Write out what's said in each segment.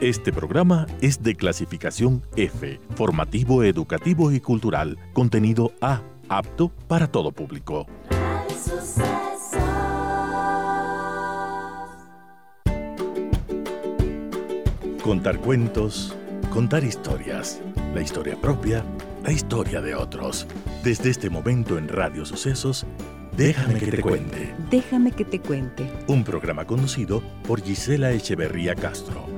Este programa es de clasificación F, formativo, educativo y cultural, contenido A, apto para todo público. Contar cuentos, contar historias, la historia propia, la historia de otros. Desde este momento en Radio Sucesos, Déjame que te cuente. Déjame que te cuente. Un programa conducido por Gisela Echeverría Castro.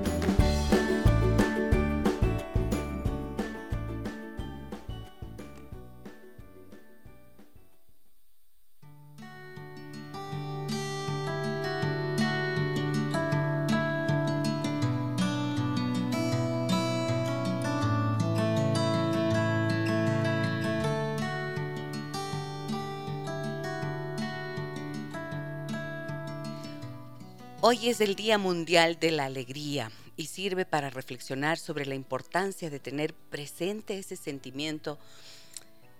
Hoy es el Día Mundial de la Alegría y sirve para reflexionar sobre la importancia de tener presente ese sentimiento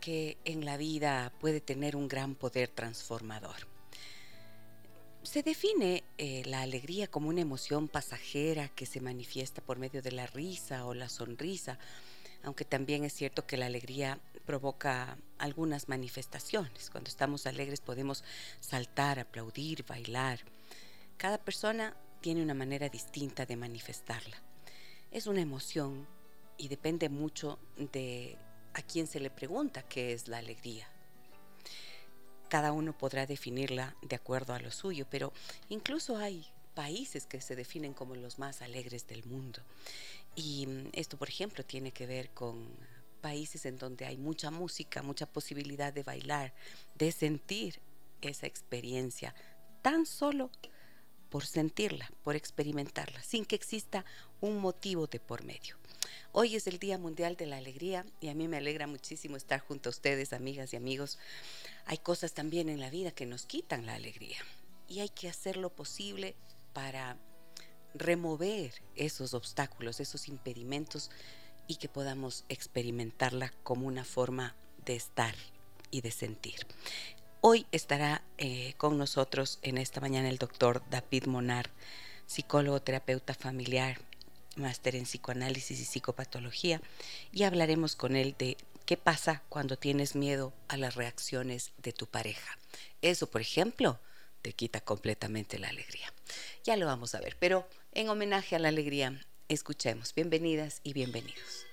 que en la vida puede tener un gran poder transformador. Se define eh, la alegría como una emoción pasajera que se manifiesta por medio de la risa o la sonrisa, aunque también es cierto que la alegría provoca algunas manifestaciones. Cuando estamos alegres podemos saltar, aplaudir, bailar cada persona tiene una manera distinta de manifestarla. Es una emoción y depende mucho de a quién se le pregunta qué es la alegría. Cada uno podrá definirla de acuerdo a lo suyo, pero incluso hay países que se definen como los más alegres del mundo. Y esto, por ejemplo, tiene que ver con países en donde hay mucha música, mucha posibilidad de bailar, de sentir esa experiencia tan solo por sentirla, por experimentarla, sin que exista un motivo de por medio. Hoy es el Día Mundial de la Alegría y a mí me alegra muchísimo estar junto a ustedes, amigas y amigos. Hay cosas también en la vida que nos quitan la alegría y hay que hacer lo posible para remover esos obstáculos, esos impedimentos y que podamos experimentarla como una forma de estar y de sentir. Hoy estará eh, con nosotros en esta mañana el doctor David Monar, psicólogo, terapeuta familiar, máster en psicoanálisis y psicopatología, y hablaremos con él de qué pasa cuando tienes miedo a las reacciones de tu pareja. Eso, por ejemplo, te quita completamente la alegría. Ya lo vamos a ver, pero en homenaje a la alegría, escuchemos. Bienvenidas y bienvenidos.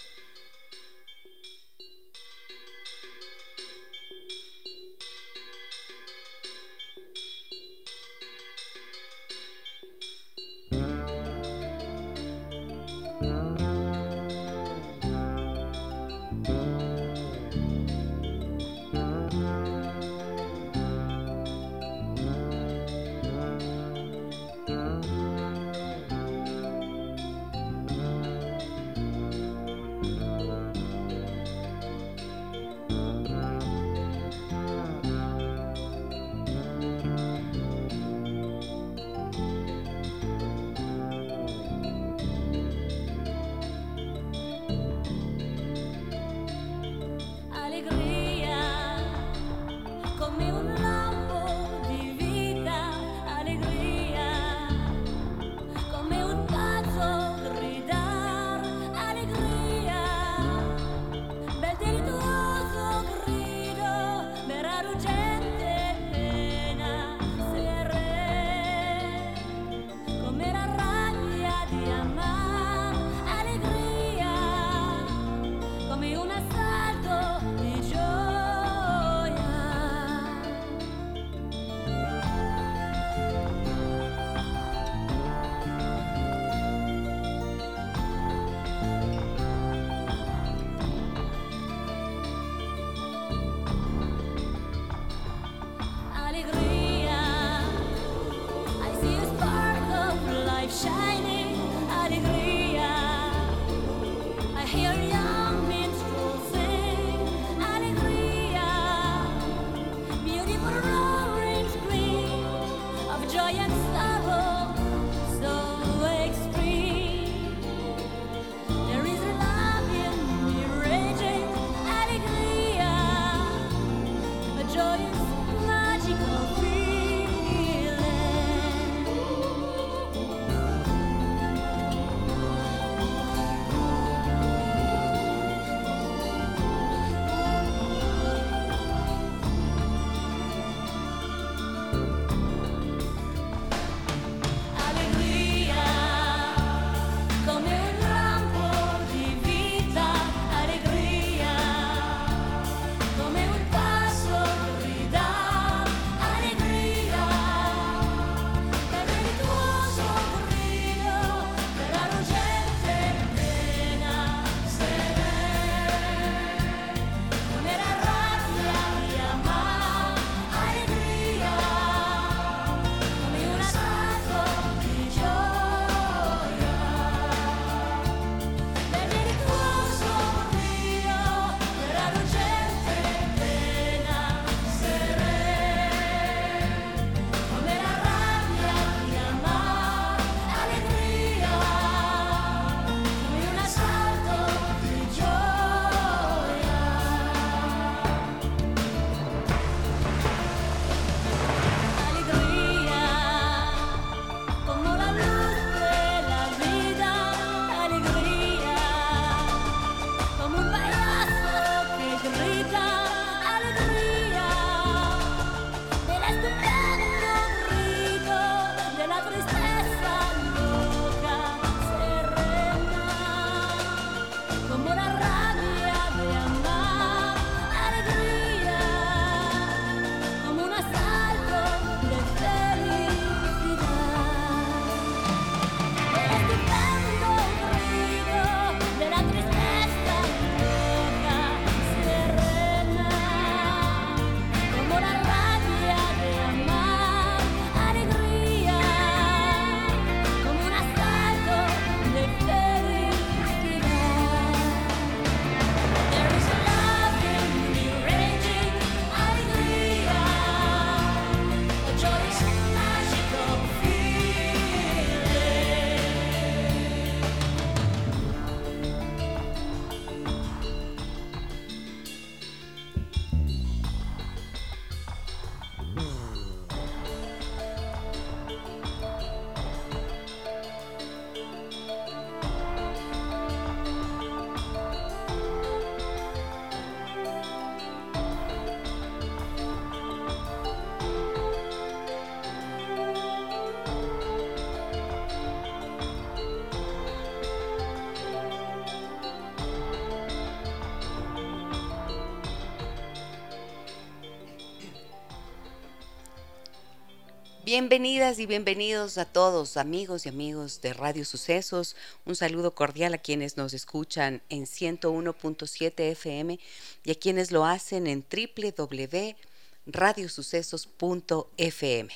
Bienvenidas y bienvenidos a todos, amigos y amigos de Radio Sucesos. Un saludo cordial a quienes nos escuchan en 101.7 FM y a quienes lo hacen en www.radiosucesos.fm.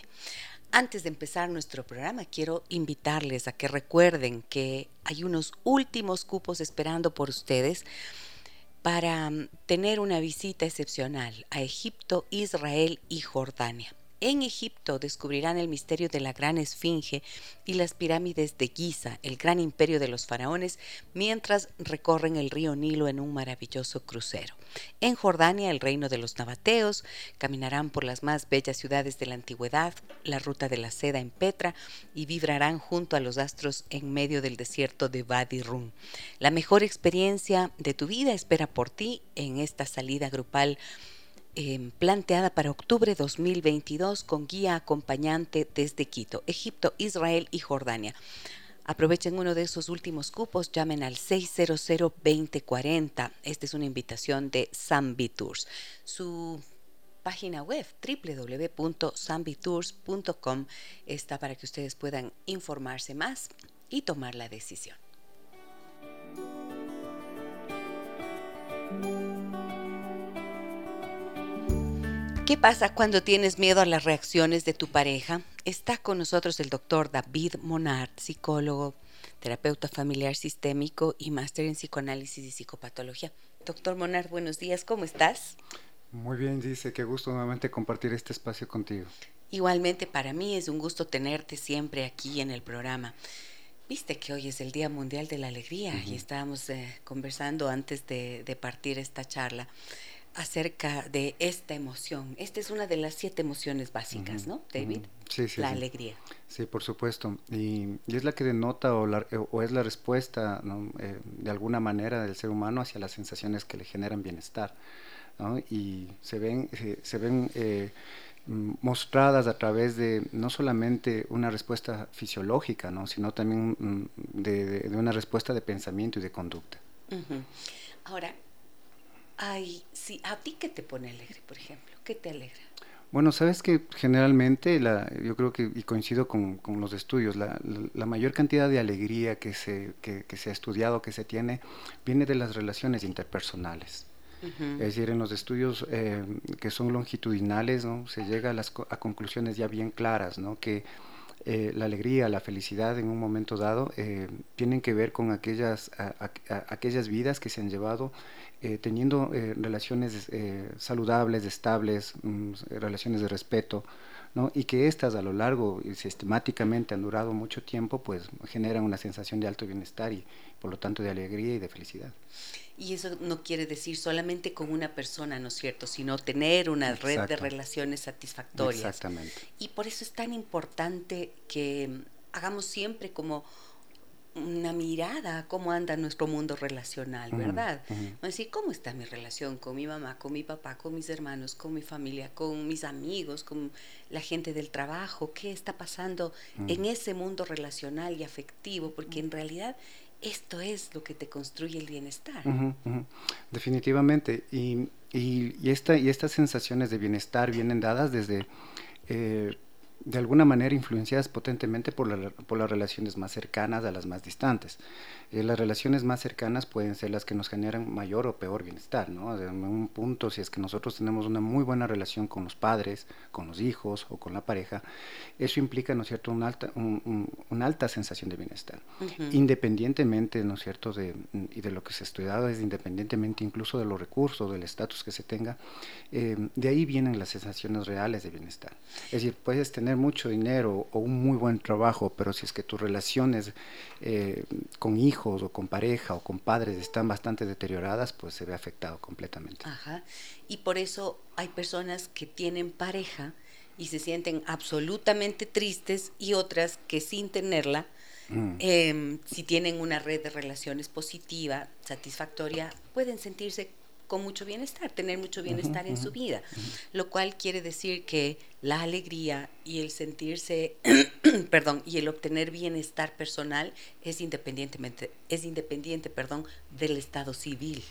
Antes de empezar nuestro programa, quiero invitarles a que recuerden que hay unos últimos cupos esperando por ustedes para mm, tener una visita excepcional a Egipto, Israel y Jordania. En Egipto descubrirán el misterio de la gran esfinge y las pirámides de Giza, el gran imperio de los faraones, mientras recorren el río Nilo en un maravilloso crucero. En Jordania, el reino de los nabateos, caminarán por las más bellas ciudades de la antigüedad, la ruta de la seda en Petra y vibrarán junto a los astros en medio del desierto de Wadi Rum. La mejor experiencia de tu vida espera por ti en esta salida grupal Em, planteada para octubre 2022 con guía acompañante desde Quito, Egipto, Israel y Jordania. Aprovechen uno de esos últimos cupos, llamen al 600-2040. Esta es una invitación de Zambi Tours. Su página web www.zambitours.com está para que ustedes puedan informarse más y tomar la decisión. ¿Qué pasa cuando tienes miedo a las reacciones de tu pareja? Está con nosotros el doctor David Monard, psicólogo, terapeuta familiar sistémico y máster en psicoanálisis y psicopatología. Doctor Monard, buenos días, ¿cómo estás? Muy bien, dice, qué gusto nuevamente compartir este espacio contigo. Igualmente para mí es un gusto tenerte siempre aquí en el programa. Viste que hoy es el Día Mundial de la Alegría y estábamos eh, conversando antes de, de partir esta charla acerca de esta emoción. Esta es una de las siete emociones básicas, ¿no, David? Sí, sí. La alegría. Sí, por supuesto. Y, es la que denota o, o es la respuesta, eh, de alguna manera, del ser humano hacia las sensaciones que le generan bienestar. ¿no? Y se ven, se, ven eh, mostradas a través de no solamente una respuesta fisiológica, ¿no? sino también mm, de, una respuesta de pensamiento y de conducta. Ahora, Ay, sí, ¿a ti qué te pone alegre, por ejemplo? ¿Qué te alegra? Bueno, sabes que generalmente, la, yo creo que, y coincido con, los estudios, la, mayor cantidad de alegría que se, que, se ha estudiado, que se tiene, viene de las relaciones interpersonales. Es decir, en los estudios eh, que son longitudinales, ¿no? se llega a, las, a conclusiones ya bien claras, ¿no? que eh, la alegría, la felicidad en un momento dado eh, tienen que ver con aquellas, aquellas vidas que se han llevado eh, teniendo eh, relaciones eh, saludables, estables, mm, relaciones de respeto, ¿no? y que estas a lo largo y sistemáticamente han durado mucho tiempo, pues generan una sensación de alto bienestar y por lo tanto de alegría y de felicidad. Y eso no quiere decir solamente con una persona, ¿no es cierto?, sino tener una red de relaciones satisfactorias. Exactamente. Y por eso es tan importante que hagamos siempre como una mirada a cómo anda nuestro mundo relacional, ¿verdad? Decir, ¿cómo está mi relación con mi mamá, con mi papá, con mis hermanos, con mi familia, con mis amigos, con la gente del trabajo? ¿Qué está pasando en ese mundo relacional y afectivo? Porque en realidad esto es lo que te construye el bienestar. Definitivamente. Y, y, esta, y estas sensaciones de bienestar vienen dadas desde... Eh, de alguna manera influenciadas potentemente por, la, por, las relaciones más cercanas a las más distantes. Eh, las relaciones más cercanas pueden ser las que nos generan mayor o peor bienestar, ¿no? En un punto, si es que nosotros tenemos una muy buena relación con los padres, con los hijos o con la pareja, eso implica, ¿no es cierto?, una alta, una alta sensación de bienestar. Independientemente, ¿no es cierto?, de, y de lo que se ha estudiado, es independientemente incluso de los recursos, del estatus que se tenga, eh, de ahí vienen las sensaciones reales de bienestar. Es decir, puedes tener mucho dinero o un muy buen trabajo, pero si es que tus relaciones eh, con hijos o con pareja o con padres están bastante deterioradas, pues se ve afectado completamente. Ajá. Y por eso hay personas que tienen pareja y se sienten absolutamente tristes y otras que sin tenerla, mm. em, si tienen una red de relaciones positiva, satisfactoria, pueden sentirse con mucho bienestar, tener mucho bienestar en su vida, lo cual quiere decir que la alegría y el sentirse, perdón, y el obtener bienestar personal es independientemente, es independiente, perdón, del estado civil.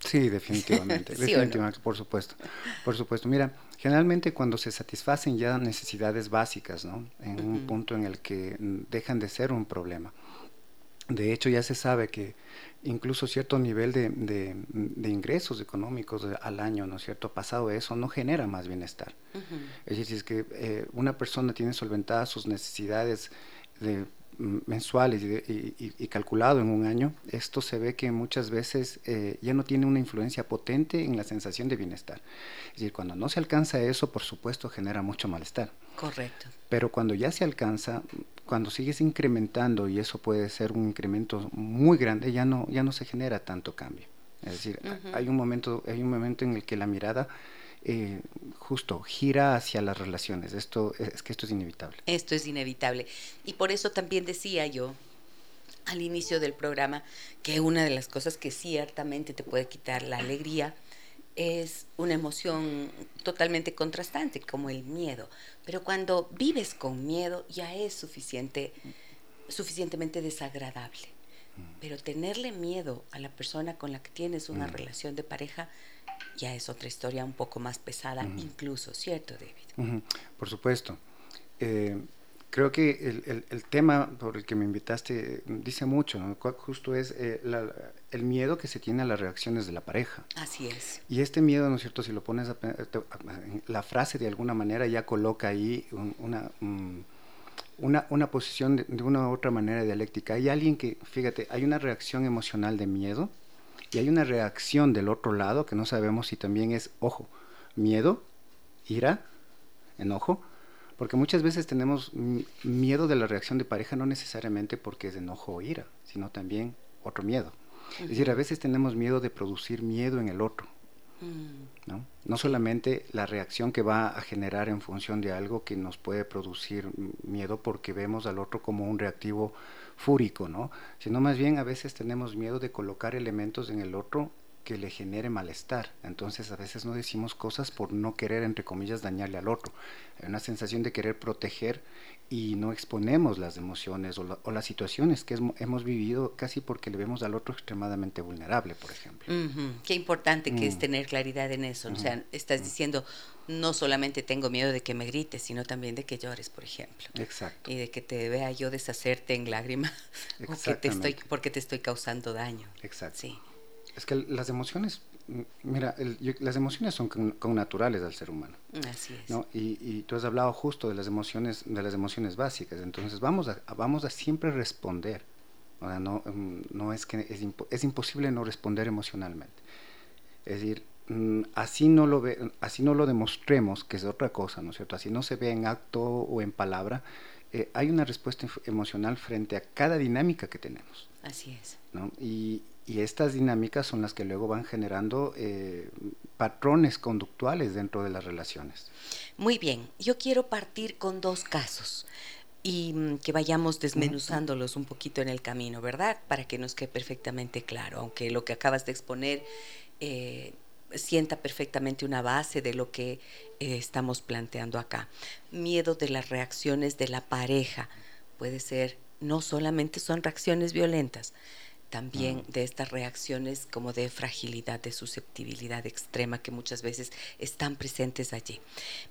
Sí, definitivamente, definitivamente, por supuesto, por supuesto. Mira, generalmente cuando se satisfacen ya necesidades básicas, ¿no? En un punto en el que dejan de ser un problema. De hecho, ya se sabe que incluso cierto nivel de, de, ingresos económicos al año, ¿no es cierto? Pasado eso, no genera más bienestar. Es decir, es que eh, una persona tiene solventadas sus necesidades de mensuales y, calculado en un año, esto se ve que muchas veces eh, ya no tiene una influencia potente en la sensación de bienestar. Es decir, cuando no se alcanza eso, por supuesto, genera mucho malestar. Correcto. Pero cuando ya se alcanza, cuando sigues incrementando, y eso puede ser un incremento muy grande, ya no, ya no se genera tanto cambio. Es decir, hay, un momento, hay un momento en el que la mirada eh, justo gira hacia las relaciones. Esto es que esto es inevitable. Esto es inevitable. Y por eso también decía yo al inicio del programa que una de las cosas que ciertamente te puede quitar la alegría es una emoción totalmente contrastante, como el miedo. Pero cuando vives con miedo ya es suficiente, suficientemente desagradable. Pero tenerle miedo a la persona con la que tienes una mm. relación de pareja ya es otra historia un poco más pesada, incluso, ¿cierto, David? Por supuesto. Eh, creo que el, tema por el que me invitaste dice mucho, ¿no? justo es eh, el miedo que se tiene a las reacciones de la pareja. Así es. Y este miedo, ¿no es cierto? Si lo pones, a, la frase de alguna manera ya coloca ahí una, una, una, posición de, de, una u otra manera dialéctica. Hay alguien que, fíjate, hay una reacción emocional de miedo y hay una reacción del otro lado que no sabemos si también es, ojo, miedo, ira, enojo, porque muchas veces tenemos miedo de la reacción de pareja no necesariamente porque es enojo o ira, sino también otro miedo. Es decir, a veces tenemos miedo de producir miedo en el otro. Mm. ¿no? no solamente la reacción que va a generar en función de algo que nos puede producir miedo porque vemos al otro como un reactivo fúrico, ¿no? Sino más bien a veces tenemos miedo de colocar elementos en el otro que le genere malestar. Entonces a veces no decimos cosas por no querer, entre comillas, dañarle al otro. Hay una sensación de querer proteger y no exponemos las emociones o, las situaciones que hemos vivido casi porque le vemos al otro extremadamente vulnerable, por ejemplo. Qué importante que es mm. tener claridad en eso. O sea, estás diciendo, no solamente tengo miedo de que me grites, sino también de que llores, por ejemplo. Exacto. Y de que te vea yo deshacerte en lágrimas te estoy, porque te estoy causando daño. Exacto. Sí. Es que las emociones mira, las emociones son con, naturales al ser humano. Así es. ¿no? Y, y, tú has hablado justo de las emociones, de las emociones básicas. Entonces vamos a, vamos a siempre responder. no, mm, no es que es, es, imposible no responder emocionalmente. Es decir, mm, así no lo ve, así no lo demostremos, que es otra cosa, ¿no es cierto? Así no se ve en acto o en palabra. Eh, hay una respuesta emocional frente a cada dinámica que tenemos. Así es. ¿no? Y, y estas dinámicas son las que luego van generando eh, patrones conductuales dentro de las relaciones. Muy bien, yo quiero partir con dos casos y mm, que vayamos desmenuzándolos un poquito en el camino, ¿verdad? Para que nos quede perfectamente claro, aunque lo que acabas de exponer eh, sienta perfectamente una base de lo que eh, estamos planteando acá. Miedo de las reacciones de la pareja puede ser, no solamente son reacciones violentas, también de estas reacciones como de fragilidad, de susceptibilidad extrema que muchas veces están presentes allí.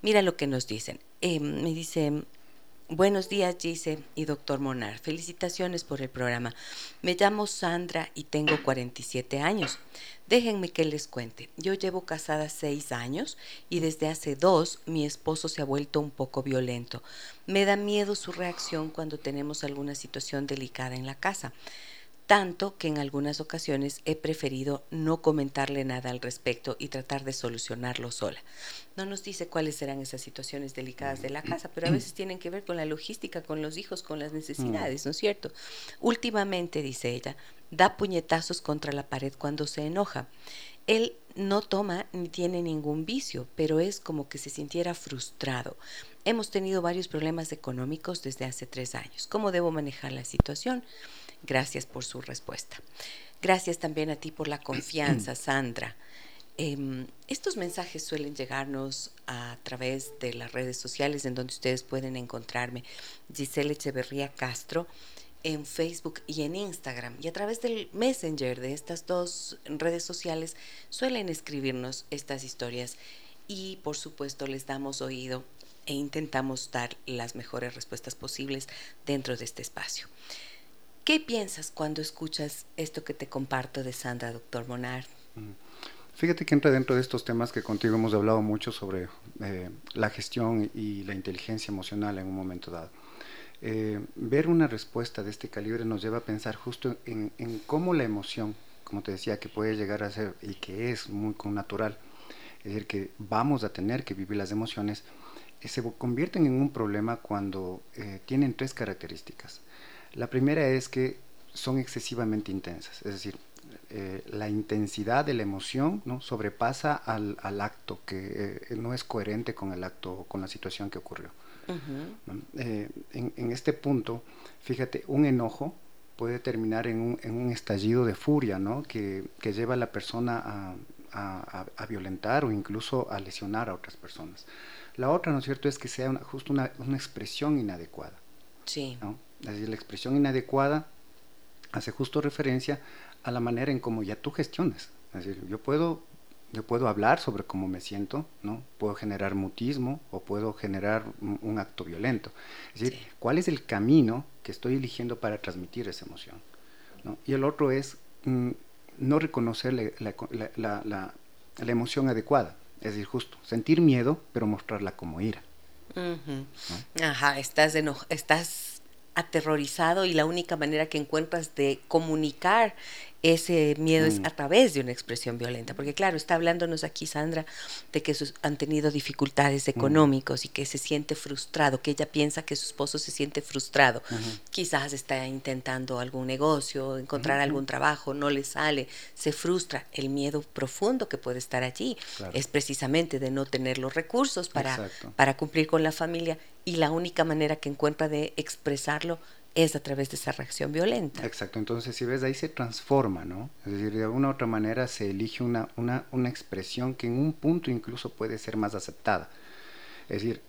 Mira lo que nos dicen. Eh, me dice, buenos días Gise y doctor Monar, felicitaciones por el programa. Me llamo Sandra y tengo 47 años. Déjenme que les cuente. Yo llevo casada seis años y desde hace dos mi esposo se ha vuelto un poco violento. Me da miedo su reacción cuando tenemos alguna situación delicada en la casa tanto que en algunas ocasiones he preferido no comentarle nada al respecto y tratar de solucionarlo sola. No nos dice cuáles serán esas situaciones delicadas de la casa, pero a veces tienen que ver con la logística, con los hijos, con las necesidades, ¿no es cierto? Últimamente, dice ella, da puñetazos contra la pared cuando se enoja. Él no toma ni tiene ningún vicio, pero es como que se sintiera frustrado. Hemos tenido varios problemas económicos desde hace tres años. ¿Cómo debo manejar la situación? Gracias por su respuesta. Gracias también a ti por la confianza, Sandra. Em, estos mensajes suelen llegarnos a través de las redes sociales en donde ustedes pueden encontrarme. Giselle Echeverría Castro en Facebook y en Instagram. Y a través del Messenger de estas dos redes sociales suelen escribirnos estas historias y por supuesto les damos oído e intentamos dar las mejores respuestas posibles dentro de este espacio. ¿Qué piensas cuando escuchas esto que te comparto de Sandra, doctor Monar? Mm. Fíjate que entra dentro de estos temas que contigo hemos hablado mucho sobre eh, la gestión y la inteligencia emocional en un momento dado. Eh, ver una respuesta de este calibre nos lleva a pensar justo en, cómo la emoción, como te decía, que puede llegar a ser y que es muy natural, es decir, que vamos a tener que vivir las emociones, eh, se convierten en un problema cuando eh, tienen tres características. La primera es que son excesivamente intensas, es decir, la intensidad de la emoción ¿no? sobrepasa al, acto, que no es coherente con el acto, con la situación que ocurrió. Eh, en, este punto, fíjate, un enojo puede terminar en un, estallido de furia, ¿no? Que, lleva a la persona a, violentar o incluso a lesionar a otras personas. La otra, ¿no es cierto?, es que sea justo una, expresión inadecuada. Sí. Es decir, la expresión inadecuada hace justo referencia a la manera en cómo ya tú gestionas. Es decir, yo puedo yo puedo hablar sobre cómo me siento, ¿no? Puedo generar mutismo o puedo generar un, acto violento. Es decir, ¿cuál es el camino que estoy eligiendo para transmitir esa emoción? Y el otro es mm, no reconocer la, emoción adecuada. Es decir, justo, sentir miedo, pero mostrarla como ira. Ajá, estás, estás aterrorizado y la única manera que encuentras de comunicar ese miedo es mm. a través de una expresión violenta. Porque claro, está hablándonos aquí Sandra de que sus, han tenido dificultades mm. económicos y que se siente frustrado, que ella piensa que su esposo se siente frustrado. Quizás está intentando algún negocio, encontrar algún trabajo, no le sale, se frustra. El miedo profundo que puede estar allí es precisamente de no tener los recursos para, para cumplir con la familia y la única manera que encuentra de expresarlo es a través de esa reacción violenta. Exacto, entonces si ves ahí se transforma, ¿no? Es decir, de alguna u otra manera se elige una, una, una expresión que en un punto incluso puede ser más aceptada. Es decir,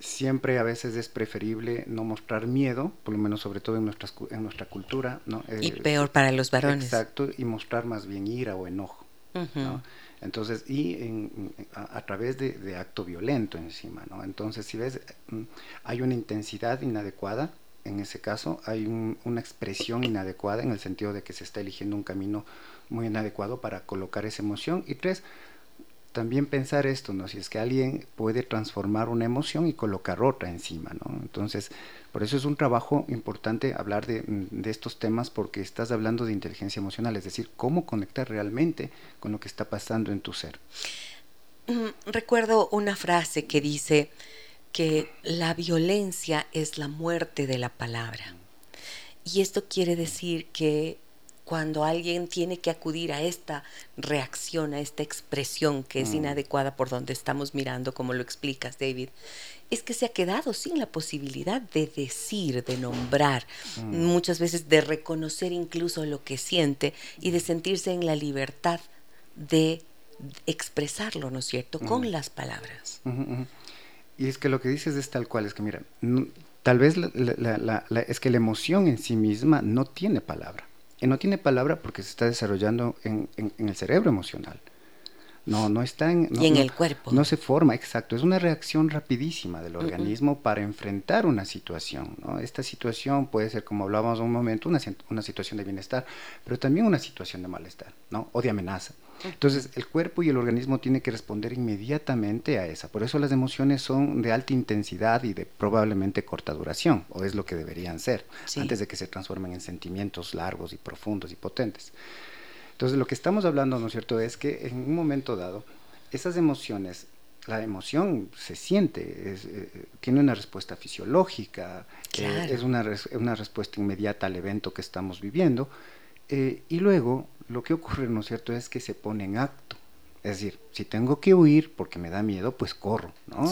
siempre a veces es preferible no mostrar miedo, por lo menos sobre todo en, nuestras, en nuestra cultura, ¿no? Y eh, peor para los varones. Exacto, y mostrar más bien ira o enojo, ¿no? Entonces, y en, a, través de, de, acto violento encima, ¿no? Entonces, si ves, mm, hay una intensidad inadecuada en ese caso hay una expresión inadecuada en el sentido de que se está eligiendo un camino muy inadecuado para colocar esa emoción. Y tres, también pensar esto, ¿no? Si es que alguien puede transformar una emoción y colocar otra encima, ¿no? Entonces, por eso es un trabajo importante hablar de, de, estos temas porque estás hablando de inteligencia emocional, es decir, cómo conectar realmente con lo que está pasando en tu ser. Mm, recuerdo una frase que dice, que la violencia es la muerte de la palabra. Y esto quiere decir que cuando alguien tiene que acudir a esta reacción, a esta expresión que es mm. inadecuada por donde estamos mirando, como lo explicas, David, es que se ha quedado sin la posibilidad de decir, de nombrar, mm. muchas veces de reconocer incluso lo que siente y de sentirse en la libertad de expresarlo, ¿no es cierto?, con mm. las palabras. Y es que lo que dices es tal cual, es que mira, tal vez es que la emoción en sí misma no tiene palabra. Y no tiene palabra porque se está desarrollando en, el cerebro emocional. No, no está en... y en el cuerpo. No se forma, exacto. Es una reacción rapidísima del organismo para enfrentar una situación. ¿no? Esta situación puede ser, como hablábamos un momento, una, una situación de bienestar, pero también una situación de malestar, ¿no? O de amenaza. Entonces, el cuerpo y el organismo tienen que responder inmediatamente a esa. Por eso las emociones son de alta intensidad y de probablemente corta duración, o es lo que deberían ser, antes de que se transformen en sentimientos largos y profundos y potentes. Entonces, lo que estamos hablando, ¿no es cierto?, es que en un momento dado, esas emociones, la emoción se siente, eh, tiene una respuesta fisiológica, eh, es una, una respuesta inmediata al evento que estamos viviendo, eh, y luego lo que ocurre, ¿no es cierto?, es que se pone en acto. Es decir, si tengo que huir porque me da miedo, pues corro, ¿no?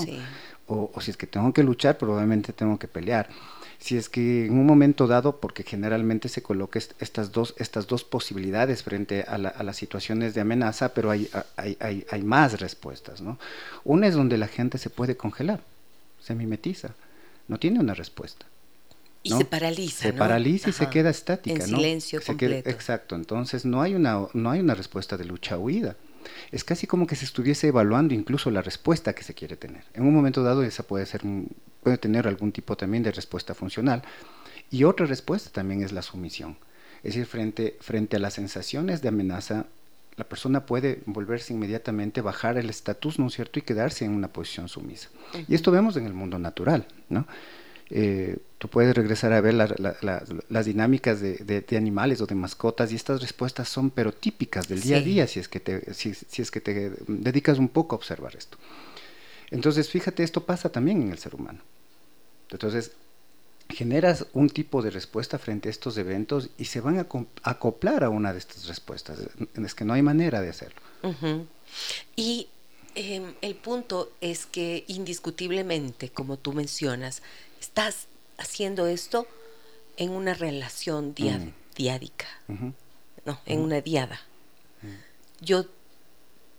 O, si es que tengo que luchar, probablemente tengo que pelear. Si es que en un momento dado, porque generalmente se coloca estas dos, estas dos posibilidades frente a, las situaciones de amenaza, pero hay, hay, hay, hay, más respuestas, ¿no? Una es donde la gente se puede congelar, se mimetiza, no tiene una respuesta. Y se paraliza. Se paraliza y se queda estática. En silencio completo. exacto. Entonces no hay, una, no hay una respuesta de lucha-huida. Es casi como que se estuviese evaluando incluso la respuesta que se quiere tener. En un momento dado esa puede, ser puede tener algún tipo también de respuesta funcional. Y otra respuesta también es la sumisión. Es decir, frente, frente a las sensaciones de amenaza, la persona puede volverse inmediatamente, bajar el estatus, ¿no es cierto?, y quedarse en una posición sumisa. Y esto vemos en el mundo natural, ¿no? Eh, tú puedes regresar a ver las dinámicas de, animales o de mascotas y estas respuestas son pero típicas del día a día si es que te, si, es que te dedicas un poco a observar esto. Entonces, fíjate, esto pasa también en el ser humano. Entonces, generas un tipo de respuesta frente a estos eventos y se van a acoplar a una de estas respuestas. Es que no hay manera de hacerlo. Y em, el punto es que indiscutiblemente, como tú mencionas, estás haciendo esto en una relación mm. diádica, no, en una diada. Mm. Yo,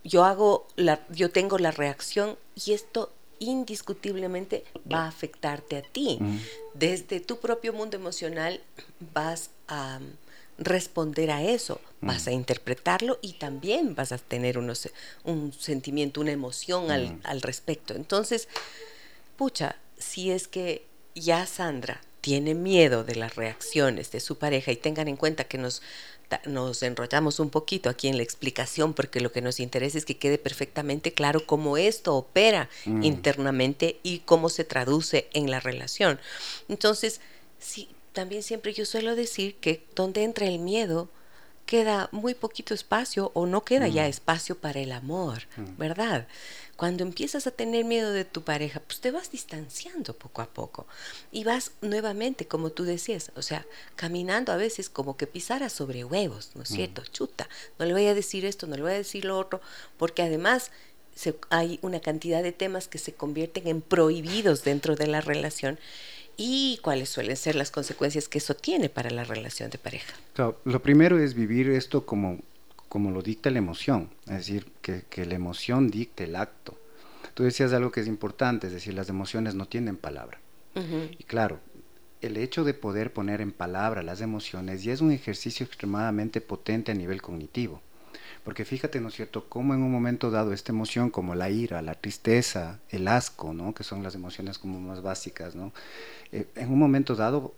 yo hago la, yo tengo la reacción y esto indiscutiblemente va a afectarte a ti. Mm. Desde tu propio mundo emocional vas a responder a eso, vas a interpretarlo y también vas a tener unos, un sentimiento, una emoción al, al respecto. Entonces, pucha, si es que ya Sandra tiene miedo de las reacciones de su pareja y tengan en cuenta que nos, nos enrollamos un poquito aquí en la explicación porque lo que nos interesa es que quede perfectamente claro cómo esto opera mm. internamente y cómo se traduce en la relación. Entonces, sí, también siempre yo suelo decir que donde entra el miedo, queda muy poquito espacio o no queda ya mm. espacio para el amor, mm. ¿verdad? Cuando empiezas a tener miedo de tu pareja, pues te vas distanciando poco a poco y vas nuevamente, como tú decías, o sea, caminando a veces como que pisara sobre huevos, ¿no es mm. cierto? Chuta, no le voy a decir esto, no le voy a decir lo otro, porque además hay una cantidad de temas que se convierten en prohibidos dentro de la relación y cuáles suelen ser las consecuencias que eso tiene para la relación de pareja. lo primero es vivir esto como, como lo dicta la emoción, es decir, que, que, la emoción dicte el acto. Tú decías algo que es importante, es decir, las emociones no tienen palabra. Y claro, el hecho de poder poner en palabra las emociones ya es un ejercicio extremadamente potente a nivel cognitivo. Porque fíjate, ¿no es cierto?, cómo en un momento dado esta emoción como la ira, la tristeza, el asco, ¿no?, que son las emociones como más básicas, ¿no?, eh, en un momento dado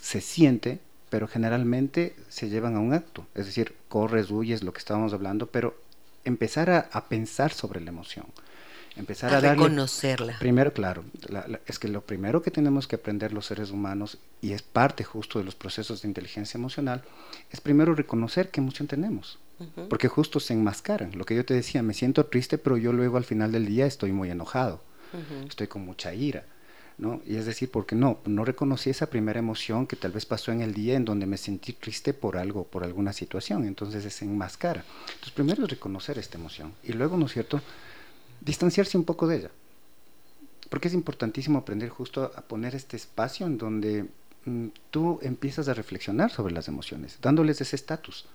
se siente, pero generalmente se llevan a un acto. Es decir, corres, huyes, lo que estábamos hablando, pero empezar a, pensar sobre la emoción. Empezar a, reconocerla. primero, claro, es que lo primero que tenemos que aprender los seres humanos, y es parte justo de los procesos de inteligencia emocional, es primero reconocer qué emoción tenemos. Porque justo se enmascaran. Lo que yo te decía, me siento triste, pero yo luego al final del día estoy muy enojado, estoy con mucha ira. ¿No? Y es decir, porque no, no reconocí esa primera emoción que tal vez pasó en el día en donde me sentí triste por algo, por alguna situación. Entonces se enmascara. Entonces primero es reconocer esta emoción y luego, ¿no es cierto?, distanciarse un poco de ella. Porque es importantísimo aprender justo a poner este espacio en donde mm, tú empiezas a reflexionar sobre las emociones, dándoles ese estatus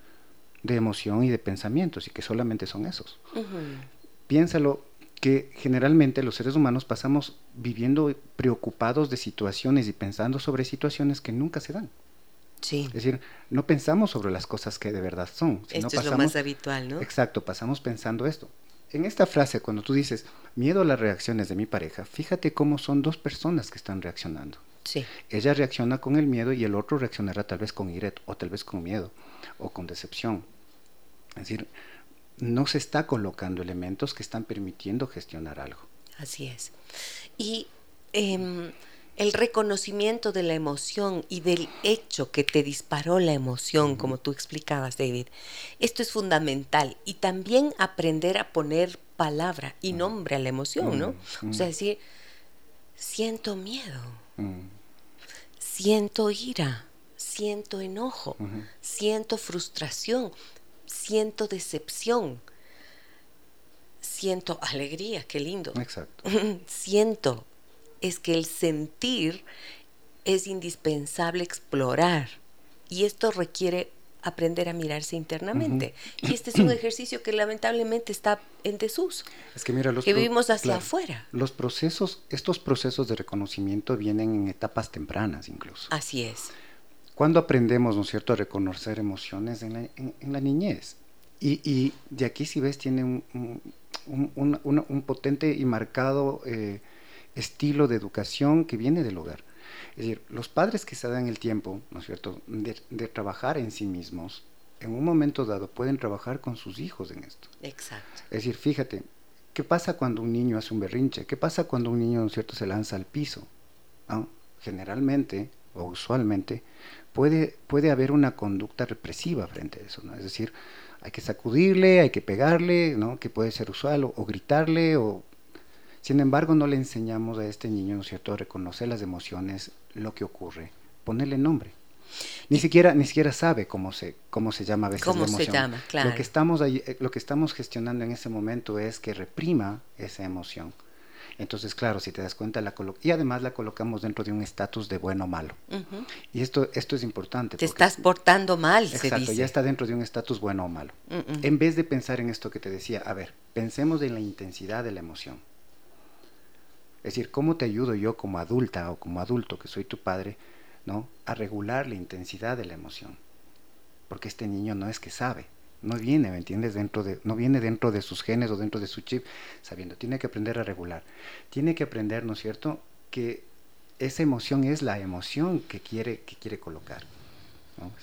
de emoción y de pensamientos y que solamente son esos. Piénsalo que generalmente los seres humanos pasamos viviendo preocupados de situaciones y pensando sobre situaciones que nunca se dan. Sí. Es decir, no pensamos sobre las cosas que de verdad son. Sino esto es lo más habitual, ¿no? Exacto, pasamos pensando esto. En esta frase, cuando tú dices miedo a las reacciones de mi pareja, fíjate cómo son dos personas que están reaccionando. Sí. Ella reacciona con el miedo y el otro reaccionará tal vez con ira o tal vez con miedo o con decepción. Es decir, no se está colocando elementos que están permitiendo gestionar algo. Así es. Y em, el reconocimiento de la emoción y del hecho que te disparó la emoción, como tú explicabas, David, esto es fundamental. Y también aprender a poner palabra y nombre a la emoción, ¿no? O sea, decir, siento miedo, siento ira, siento enojo, siento frustración, siento decepción, siento alegría, qué lindo. Exacto. siento, es que el sentir es indispensable explorar y esto requiere aprender a mirarse internamente. Y este es un ejercicio que lamentablemente está en desuso. Es que mira, los que vivimos hacia afuera. Los procesos, estos procesos de reconocimiento vienen en etapas tempranas incluso. Así es. Cuando aprendemos, ¿no es cierto?, a reconocer emociones en la, en, la niñez. Y, y, de aquí, si ves, tiene un, un, un, potente y marcado eh, estilo de educación que viene del hogar. Es decir, los padres que se dan el tiempo, ¿no es cierto?, de, trabajar en sí mismos, en un momento dado pueden trabajar con sus hijos en esto. Exacto. Es decir, fíjate, ¿qué pasa cuando un niño hace un berrinche? ¿Qué pasa cuando un niño, ¿no es cierto?, se lanza al piso. Generalmente o usualmente puede, puede haber una conducta represiva frente a eso, ¿no? Es decir, hay que sacudirle, hay que pegarle, ¿no? Que puede ser usual, o gritarle, o sin embargo, no le enseñamos a este niño, ¿no es cierto?, a reconocer las emociones, lo que ocurre, ponerle nombre. Ni siquiera, ni siquiera sabe cómo se, cómo se llama a veces ¿Cómo la emoción. se llama? Claro. Lo que, estamos ahí, eh, lo que estamos gestionando en ese momento es que reprima esa emoción. Entonces, claro, si te das cuenta, la y además la colocamos dentro de un estatus de bueno o malo. Y esto, esto es importante. Te estás portando mal, exacto, se dice. ya está dentro de un estatus bueno o malo. En vez de pensar en esto que te decía, a ver, pensemos en la intensidad de la emoción. Es decir, ¿cómo te ayudo yo como adulta o como adulto, que soy tu padre, ¿no? a regular la intensidad de la emoción? Porque este niño no es que sabe, no viene, ¿me entiendes? Dentro de, no viene dentro de sus genes o dentro de su chip sabiendo, tiene que aprender a regular. Tiene que aprender, ¿no es cierto?, que esa emoción es la emoción que quiere, que quiere colocar.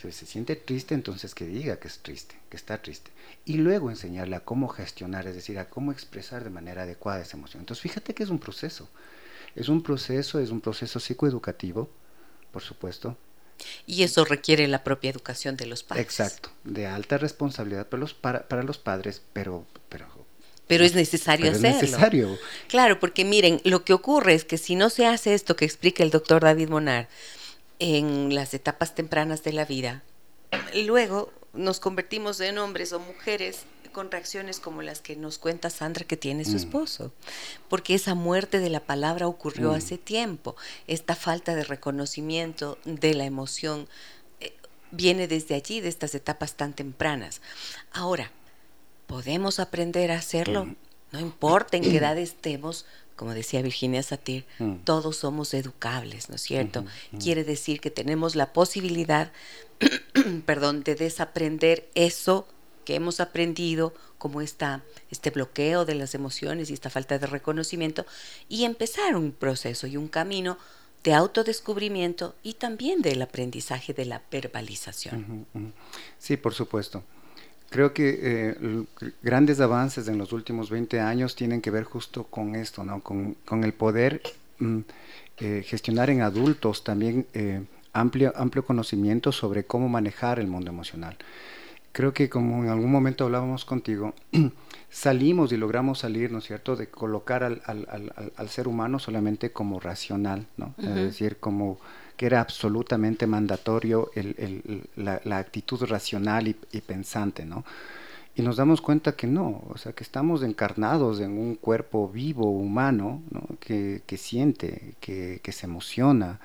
Si se siente triste, entonces que diga que es triste, que está triste. Y luego enseñarle a cómo gestionar, es decir, a cómo expresar de manera adecuada esa emoción. Entonces, fíjate que es un proceso. Es un proceso, es un proceso psicoeducativo, por supuesto. Y eso requiere la propia educación de los padres. Exacto, de alta responsabilidad para los, para, para los padres, pero, pero pero es necesario pero hacerlo. Es necesario. Claro, porque miren, lo que ocurre es que si no se hace esto que explica el doctor David Monar, en las etapas tempranas de la vida. Luego nos convertimos en hombres o mujeres con reacciones como las que nos cuenta Sandra que tiene su mm. esposo, porque esa muerte de la palabra ocurrió mm. hace tiempo, esta falta de reconocimiento de la emoción eh, viene desde allí, de estas etapas tan tempranas. Ahora, ¿podemos aprender a hacerlo? Mm. No importa en qué edad estemos, como decía Virginia Satir, todos somos educables, ¿no es cierto? Quiere decir que tenemos la posibilidad, perdón, de desaprender eso que hemos aprendido, como esta, este bloqueo de las emociones y esta falta de reconocimiento, y empezar un proceso y un camino de autodescubrimiento y también del aprendizaje de la verbalización. Sí, por supuesto. Creo que eh, grandes avances en los últimos 20 años tienen que ver justo con esto, ¿no? con, el poder mm, eh, gestionar en adultos también eh, amplio, amplio conocimiento sobre cómo manejar el mundo emocional. Creo que como en algún momento hablábamos contigo, salimos y logramos salir, ¿no es cierto?, de colocar al, al, al, al ser humano solamente como racional, ¿no? Es decir, como que era absolutamente mandatorio la, actitud racional y, pensante, ¿no? Y nos damos cuenta que no, o sea, que estamos encarnados en un cuerpo vivo, humano, ¿no? que, siente, que, se emociona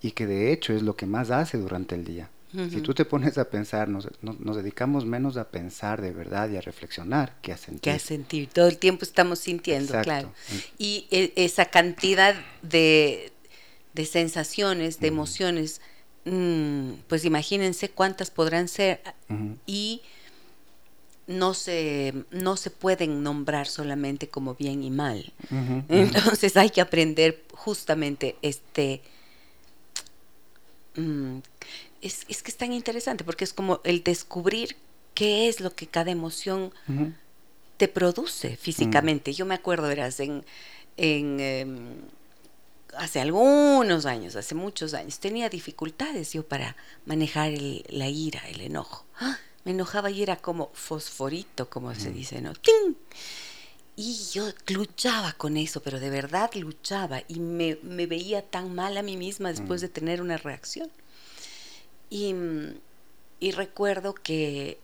y que de hecho es lo que más hace durante el día. Si tú te pones a pensar, nos, nos, dedicamos menos a pensar de verdad y a reflexionar que a sentir. Que a sentir. Todo el tiempo estamos sintiendo, claro. Y e, esa cantidad de, de sensaciones, de emociones, mm, pues imagínense cuántas podrán ser y no se, no se pueden nombrar solamente como bien y mal. Entonces hay que aprender justamente este... Mm, es, es, que es tan interesante porque es como el descubrir qué es lo que cada emoción te produce físicamente. Yo me acuerdo, eras en... en em, hace algunos años, hace muchos años, tenía dificultades yo para manejar la ira, el enojo. ¡Ah! Me enojaba y era como fosforito, como se dice, ¿no? ¡Ting! Y yo luchaba con eso, pero de verdad luchaba y me, veía tan mal a mí misma después de tener una reacción. Y, y recuerdo que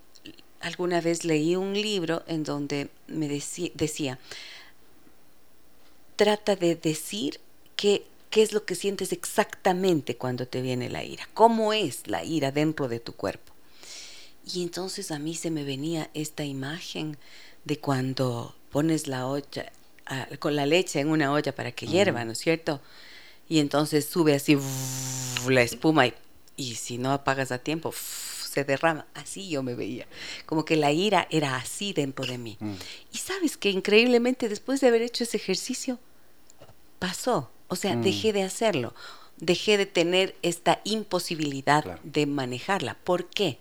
alguna vez leí un libro en donde me decía, trata de decir qué, qué es lo que sientes exactamente cuando te viene la ira, cómo es la ira dentro de tu cuerpo. Y entonces a mí se me venía esta imagen de cuando pones la olla, con la leche en una olla para que hierva, ¿no es cierto? Y entonces sube así la espuma y, si no apagas a tiempo, se derrama. Así yo me veía. Como que la ira era así dentro de mí. Mm. Y sabes que increíblemente después de haber hecho ese ejercicio, pasó. O sea, mm. dejé de hacerlo. Dejé de tener esta imposibilidad de manejarla. ¿Por qué?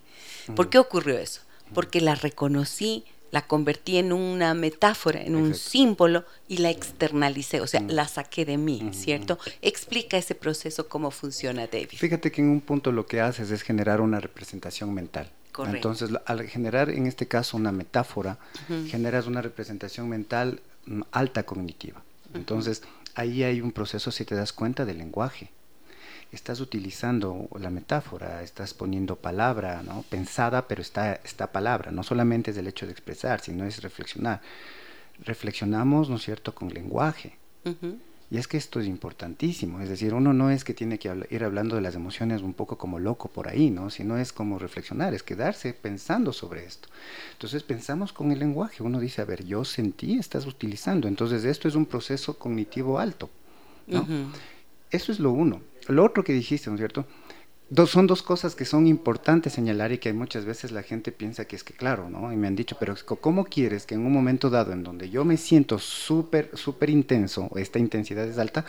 ¿Por qué ocurrió eso? Porque la reconocí, la convertí en una metáfora, en un símbolo y la externalicé, o sea, la saqué de mí, ¿cierto? Explica ese proceso, cómo funciona, David. Fíjate que en un punto lo que haces es generar una representación mental. Correcto. Entonces, al generar en este caso una metáfora, generas una representación mental mm, alta cognitiva. Entonces, ahí hay un proceso, si te das cuenta, del lenguaje estás utilizando la metáfora, estás poniendo palabra, ¿no? Pensada, pero está esta palabra, no solamente es el hecho de expresar, sino es reflexionar. Reflexionamos, ¿no es cierto?, con lenguaje. Y es que esto es importantísimo, es decir, uno no es que tiene que ir hablando de las emociones un poco como loco por ahí, ¿no? Sino es como reflexionar, es quedarse pensando sobre esto. Entonces pensamos con el lenguaje, uno dice, a ver, yo sentí, estás utilizando, entonces esto es un proceso cognitivo alto, ¿no? Eso es lo uno. Lo otro que dijiste, ¿no es cierto? Dos, son dos cosas que son importantes señalar y que muchas veces la gente piensa que es que claro, ¿no? Y me han dicho, pero ¿cómo quieres que en un momento dado en donde yo me siento súper, súper intenso, esta intensidad es alta,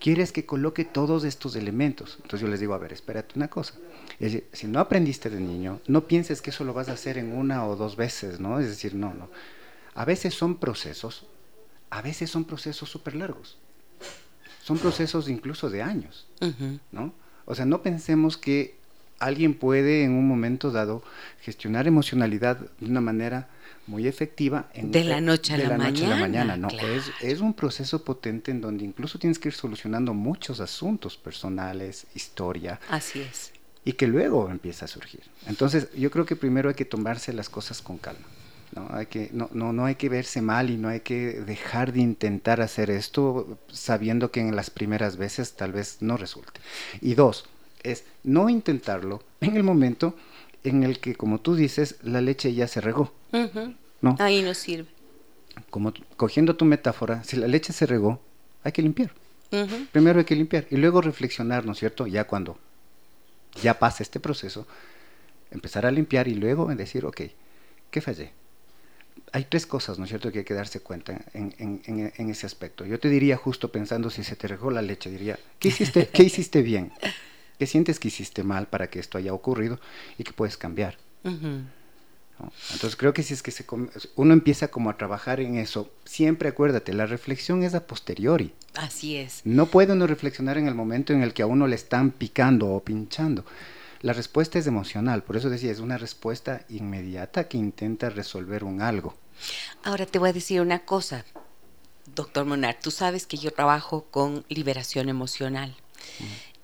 quieres que coloque todos estos elementos? Entonces yo les digo, a ver, espérate una cosa. Es decir, si no aprendiste de niño, no pienses que eso lo vas a hacer en una o dos veces, ¿no? Es decir, no, no. A veces son procesos, a veces son procesos súper largos son procesos incluso de años, ¿no? O sea, no pensemos que alguien puede en un momento dado gestionar emocionalidad de una manera muy efectiva. En, de la noche a, la, mañana, No, es, es, un proceso potente en donde incluso tienes que ir solucionando muchos asuntos personales, historia. Así es. Y que luego empieza a surgir. Entonces, yo creo que primero hay que tomarse las cosas con calma. ¿No? Hay que, no, no, no hay que verse mal y no hay que dejar de intentar hacer esto sabiendo que en las primeras veces tal vez no resulte. Y dos, es no intentarlo en el momento en el que, como tú dices, la leche ya se regó. ¿no? Ahí no sirve. Como cogiendo tu metáfora, si la leche se regó, hay que limpiar. Primero hay que limpiar y luego reflexionar, ¿no es cierto? Ya cuando ya pasa este proceso, empezar a limpiar y luego decir, ok, ¿qué fallé? Hay tres cosas, ¿no es cierto?, que hay que darse cuenta en, ese aspecto. Yo te diría, justo pensando si se te regó la leche, diría, ¿qué hiciste, ¿qué hiciste bien? ¿Qué sientes que hiciste mal para que esto haya ocurrido y que puedes cambiar? Entonces creo que si es que se, uno empieza como a trabajar en eso, siempre acuérdate, la reflexión es a posteriori. Así es. No puede uno reflexionar en el momento en el que a uno le están picando o pinchando. La respuesta es emocional, por eso decía, es una respuesta inmediata que intenta resolver un algo. Ahora te voy a decir una cosa, doctor Monar, tú sabes que yo trabajo con liberación emocional.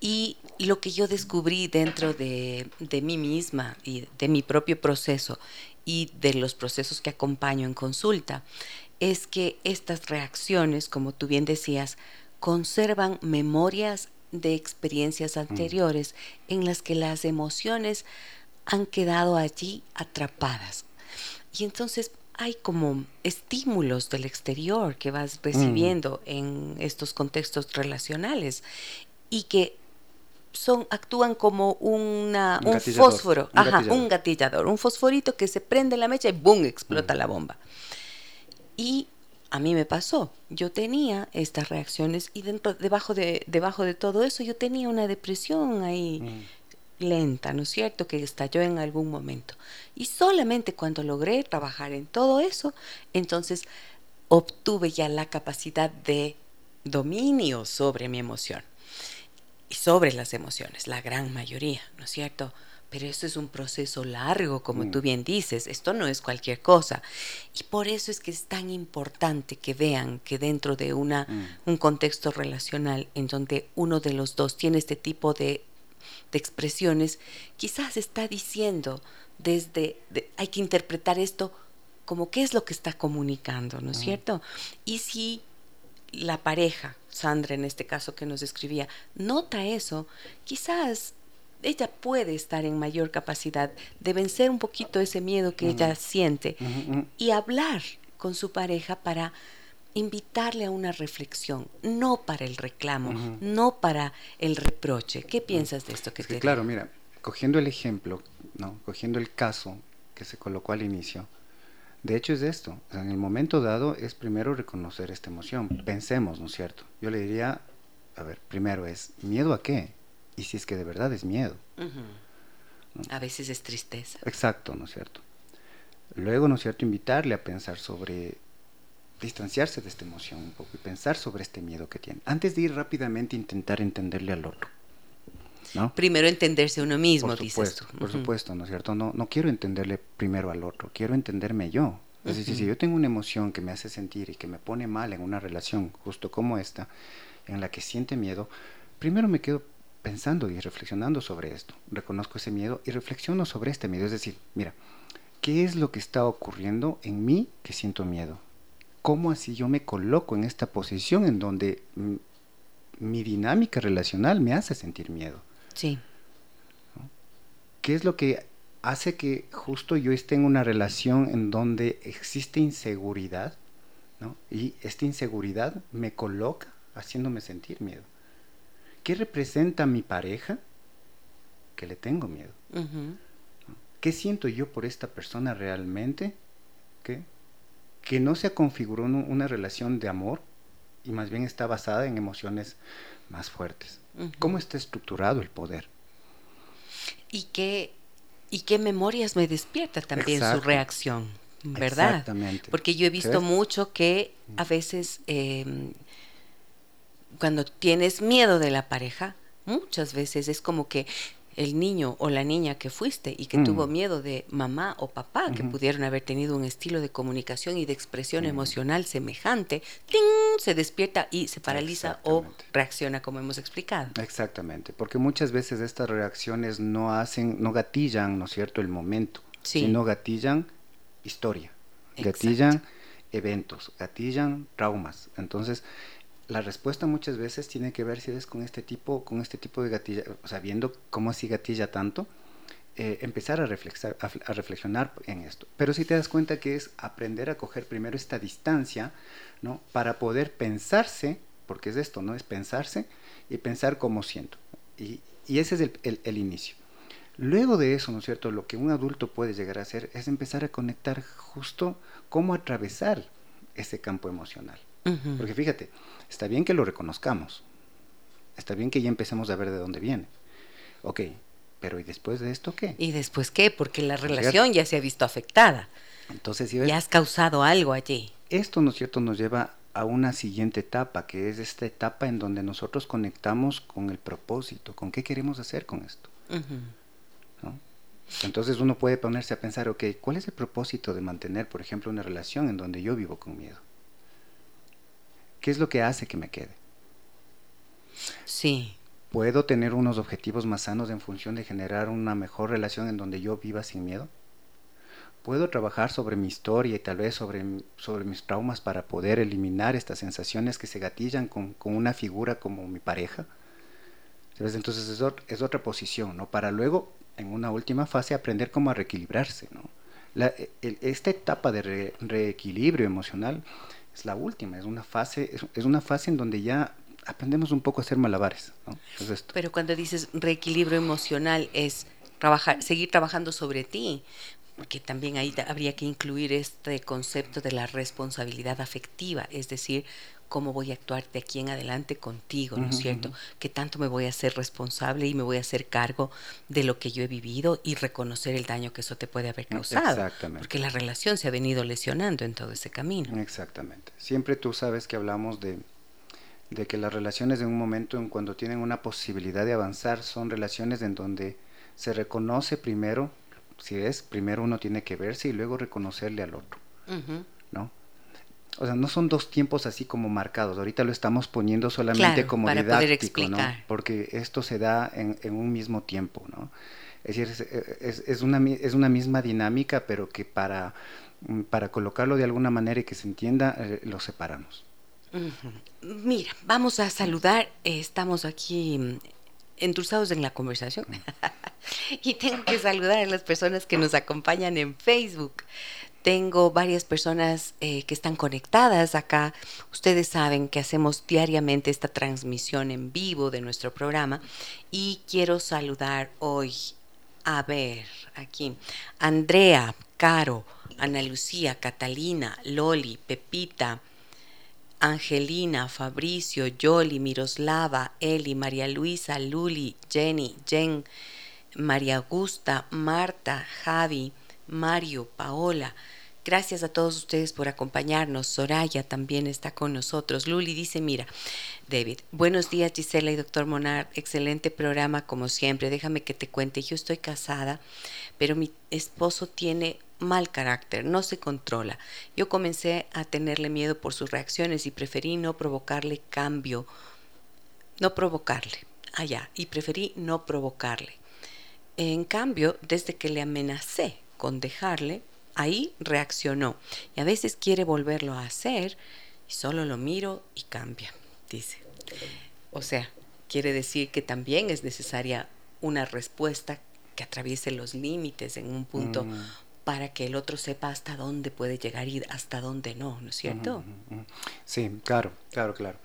Y lo que yo descubrí dentro de, de, mí misma y de mi propio proceso y de los procesos que acompaño en consulta es que estas reacciones, como tú bien decías, conservan memorias de experiencias anteriores en las que las emociones han quedado allí atrapadas. Y entonces hay como estímulos del exterior que vas mm. recibiendo en estos contextos relacionales y que son actúan como una, un, fósforo, un, ajá, un gatillador, un fosforito que se prende la mecha y ¡boom! explota mm. la bomba. Y a mí me pasó. Yo tenía estas reacciones y dentro, debajo de, debajo de todo eso yo tenía una depresión ahí mm. Lenta, ¿no es cierto? Que estalló en algún momento. Y solamente cuando logré trabajar en todo eso, entonces obtuve ya la capacidad de dominio sobre mi emoción y sobre las emociones, la gran mayoría, ¿no es cierto? Pero eso es un proceso largo, como mm. tú bien dices, esto no es cualquier cosa. Y por eso es que es tan importante que vean que dentro de una, mm. un contexto relacional en donde uno de los dos tiene este tipo de, expresiones, quizás está diciendo desde, hay que interpretar esto como qué es lo que está comunicando, ¿no es cierto? Y si la pareja, Sandra en este caso que nos escribía, nota eso, quizás ella puede estar en mayor capacidad de vencer un poquito ese miedo que ella siente y hablar con su pareja para invitarle a una reflexión, no para el reclamo, no para el reproche. ¿Qué piensas de esto que te Claro, mira, cogiendo el ejemplo, ¿no? cogiendo el caso que se colocó al inicio, de hecho es esto, en el momento dado es primero reconocer esta emoción, pensemos, ¿no es cierto? Yo le diría, a ver, primero es, ¿miedo a qué? Y si es que de verdad es miedo. A veces es tristeza. Exacto, ¿no es cierto? Luego, ¿no es cierto?, invitarle a pensar sobre distanciarse de esta emoción un poco y pensar sobre este miedo que tiene, antes de ir rápidamente a intentar entenderle al otro. ¿no? Primero entenderse uno mismo, por supuesto, Por supuesto, ¿no es cierto? No, no quiero entenderle primero al otro, quiero entenderme yo. Es decir, si yo tengo una emoción que me hace sentir y que me pone mal en una relación justo como esta, en la que siente miedo, primero me quedo pensando y reflexionando sobre esto. Reconozco ese miedo y reflexiono sobre este miedo. Es decir, mira, ¿qué es lo que está ocurriendo en mí que siento miedo? ¿Cómo así yo me coloco en esta posición en donde mi dinámica relacional me hace sentir miedo? Sí. ¿Qué es lo que hace que justo yo esté en una relación en donde existe inseguridad? ¿no? Y esta inseguridad me coloca haciéndome sentir miedo. ¿Qué representa mi pareja? Que le tengo miedo. ¿Qué siento yo por esta persona realmente? ¿Qué? Que no se configuró una relación de amor y más bien está basada en emociones más fuertes. ¿Cómo está estructurado el poder? ¿Y qué, y qué memorias me despierta también su reacción? ¿Verdad? Exactamente. Porque yo he visto mucho que a veces em, cuando tienes miedo de la pareja, muchas veces es como que el niño o la niña que fuiste y que mm. tuvo miedo de mamá o papá, que pudieron haber tenido un estilo de comunicación y de expresión mm. emocional semejante, se despierta y se paraliza o reacciona como hemos explicado. Exactamente, porque muchas veces estas reacciones no hacen, no gatillan, ¿no es cierto?, el momento, sino gatillan historia, gatillan eventos, gatillan traumas. Entonces, la respuesta muchas veces tiene que ver si es con este tipo, con este tipo de gatilla, o sea, viendo cómo así gatilla tanto, eh, empezar a, a, reflexionar en esto. Pero si te das cuenta que es aprender a coger primero esta distancia, ¿no? Para poder pensarse, porque es esto, ¿no? Es pensarse y pensar cómo siento. Y, ese es el, el, inicio. Luego de eso, ¿no es cierto? Lo que un adulto puede llegar a hacer es empezar a conectar justo cómo atravesar ese campo emocional. Porque fíjate, está bien que lo reconozcamos, está bien que ya empecemos a ver de dónde viene. Ok, pero ¿y después de esto qué? ¿Y después qué? Porque la relación ya se ha visto afectada. Entonces, ya has causado algo allí. Esto, ¿no es cierto?, nos lleva a una siguiente etapa, que es esta etapa en donde nosotros conectamos con el propósito, con qué queremos hacer con esto. Entonces uno puede ponerse a pensar, ok, ¿cuál es el propósito de mantener, por ejemplo, una relación en donde yo vivo con miedo? ¿Qué es lo que hace que me quede? Sí. ¿Puedo tener unos objetivos más sanos en función de generar una mejor relación en donde yo viva sin miedo? ¿Puedo trabajar sobre mi historia y tal vez sobre, sobre mis traumas para poder eliminar estas sensaciones que se gatillan con, una figura como mi pareja? Entonces es, es, otra posición, ¿no? Para luego, en una última fase, aprender cómo a reequilibrarse, ¿no? esta etapa de reequilibrio emocional es la última, es una fase, es, una fase en donde ya aprendemos un poco a hacer malabares. Pero cuando dices reequilibrio emocional es trabajar, seguir trabajando sobre ti, porque también ahí habría que incluir este concepto de la responsabilidad afectiva, es decir, cómo voy a actuar de aquí en adelante contigo, ¿no es cierto? Que tanto me voy a hacer responsable y me voy a hacer cargo de lo que yo he vivido y reconocer el daño que eso te puede haber causado. Exactamente. Porque la relación se ha venido lesionando en todo ese camino. Exactamente. Siempre tú sabes que hablamos de, de que las relaciones en un momento en cuando tienen una posibilidad de avanzar son relaciones en donde se reconoce primero, si es, primero uno tiene que verse y luego reconocerle al otro. ¿No? O sea, no son dos tiempos así como marcados. Ahorita lo estamos poniendo solamente como para didáctico, ¿no? Porque esto se da en, un mismo tiempo, ¿no? Es decir, es, una, es una misma dinámica, pero que para, mm, para colocarlo de alguna manera y que se entienda, eh, lo separamos. Mira, vamos a saludar. estamos aquí endulzados en la conversación. y tengo que saludar a las personas que nos acompañan en Facebook. Tengo varias personas eh, que están conectadas acá. Ustedes saben que hacemos diariamente esta transmisión en vivo de nuestro programa y quiero saludar hoy, a ver, aquí, Andrea, Caro, Ana Lucía, Catalina, Loli, Pepita, Angelina, Fabricio, Yoli, Miroslava, Eli, María Luisa, Luli, Jenny, Jen, María Augusta, Marta, Javi, Mario, Paola. Gracias a todos ustedes por acompañarnos. Soraya también está con nosotros. Luli dice, mira, David, buenos días Gisela y doctor Monar, excelente programa como siempre. Déjame que te cuente, yo estoy casada, pero mi esposo tiene mal carácter, no se controla. Yo comencé a tenerle miedo por sus reacciones y preferí no provocarle cambio, no provocarle, allá, y preferí no provocarle. En cambio, desde que le amenacé con dejarle, ahí reaccionó y a veces quiere volverlo a hacer y solo lo miro y cambia, dice. O sea, quiere decir que también es necesaria una respuesta que atraviese los límites en un punto mm para que el otro sepa hasta dónde puede llegar y hasta dónde no, ¿no es cierto? Sí, claro, claro, claro.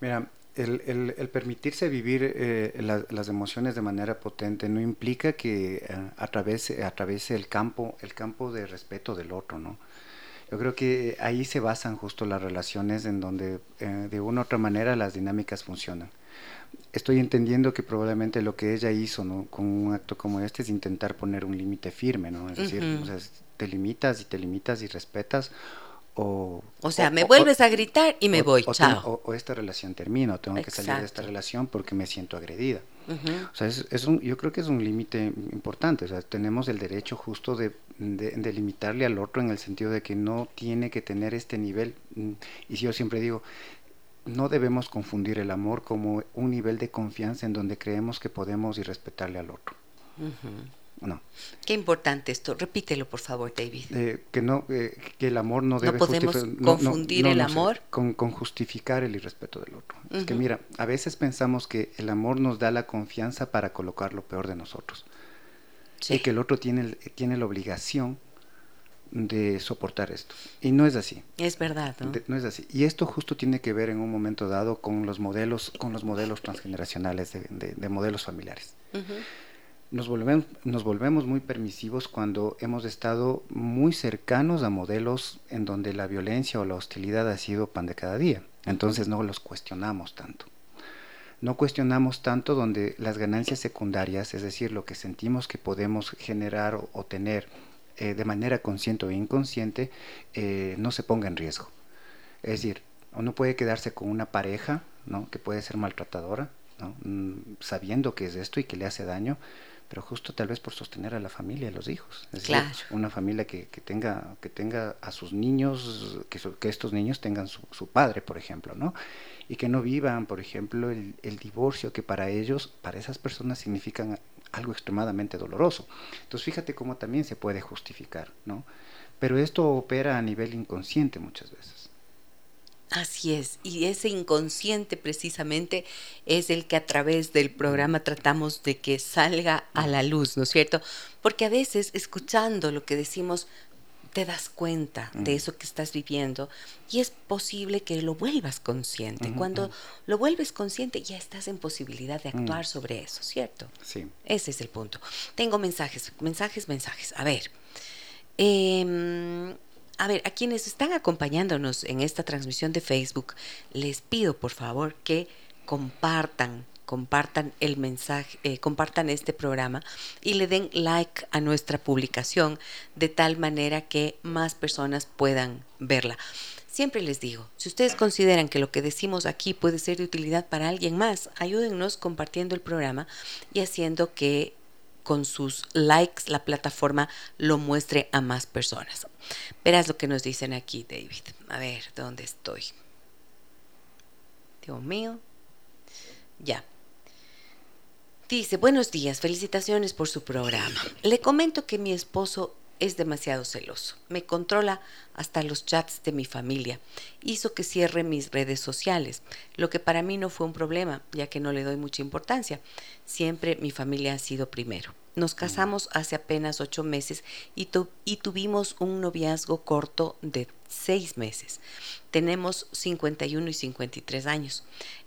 Mira, el, el, permitirse vivir eh, las emociones de manera potente no implica que eh, atraviese, atraviese el campo, el campo de respeto del otro, ¿no? Yo creo que ahí se basan justo las relaciones en donde eh, de una u otra manera las dinámicas funcionan estoy entendiendo que probablemente lo que ella hizo ¿no? con un acto como este es intentar poner un límite firme, ¿no? Es decir, te limitas y te limitas y respetas o... O sea, me vuelves a gritar y me voy, chao. o, esta relación termina, o tengo que salir de esta relación porque me siento agredida. O sea, es, un, yo creo que es un límite importante, o sea, tenemos el derecho justo de, de, limitarle al otro en el sentido de que no tiene que tener este nivel, mm, y si yo siempre digo, no debemos confundir el amor como un nivel de confianza en donde creemos que podemos y respetarle al otro. No. Qué importante esto. Repítelo, por favor, David. Eh, que no, eh, que el amor no debe no podemos confundir el amor con, justificar el irrespeto del otro. Es que mira, a veces pensamos que el amor nos da la confianza para colocar lo peor de nosotros y que el otro tiene tiene la obligación de soportar esto. Y no es así. Es verdad, ¿no? es así. Y esto justo tiene que ver en un momento dado con los modelos, con los modelos transgeneracionales de, modelos familiares. Nos, volvemos, nos volvemos muy permisivos cuando hemos estado muy cercanos a modelos en donde la violencia o la hostilidad ha sido pan de cada día. Entonces no los cuestionamos tanto. No cuestionamos tanto donde las ganancias secundarias, es decir, lo que sentimos que podemos generar o tener, eh, de manera consciente o inconsciente eh, no se ponga en riesgo. Es decir, uno puede quedarse con una pareja ¿no? que puede ser maltratadora, ¿no? Mm, sabiendo que es esto y que le hace daño, pero justo tal vez por sostener a la familia, a los hijos. Es decir, una familia que, que, tenga, que tenga a sus niños, que, que estos niños tengan su, su, padre, por ejemplo, ¿no? Y que no vivan, por ejemplo, el, el divorcio, que para ellos, para esas personas significan algo extremadamente doloroso. Entonces fíjate cómo también se puede justificar, ¿no? Pero esto opera a nivel inconsciente muchas veces. Así es, y ese inconsciente precisamente es el que a través del programa tratamos de que salga a la luz, ¿no es cierto? Porque a veces escuchando lo que decimos te das cuenta de eso que estás viviendo y es posible que lo vuelvas consciente. Cuando lo vuelves consciente ya estás en posibilidad de actuar sobre eso, ¿cierto? Sí. Ese es el punto. Tengo mensajes, mensajes, mensajes. A ver. Em, a ver, a quienes están acompañándonos en esta transmisión de Facebook, les pido por favor que compartan compartan el mensaje, eh, compartan este programa y le den like a nuestra publicación de tal manera que más personas puedan verla. Siempre les digo, si ustedes consideran que lo que decimos aquí puede ser de utilidad para alguien más, ayúdennos compartiendo el programa y haciendo que con sus likes la plataforma lo muestre a más personas. Verás lo que nos dicen aquí, David. A ver, ¿dónde estoy? Dios mío. Ya. Dice, buenos días, felicitaciones por su programa. Le comento que mi esposo es demasiado celoso. Me controla hasta los chats de mi familia. Hizo que cierre mis redes sociales, lo que para mí no fue un problema, ya que no le doy mucha importancia. Siempre mi familia ha sido primero. Nos casamos hace apenas ocho meses y, y tuvimos un noviazgo corto de seis meses. Tenemos 51 y 53 años.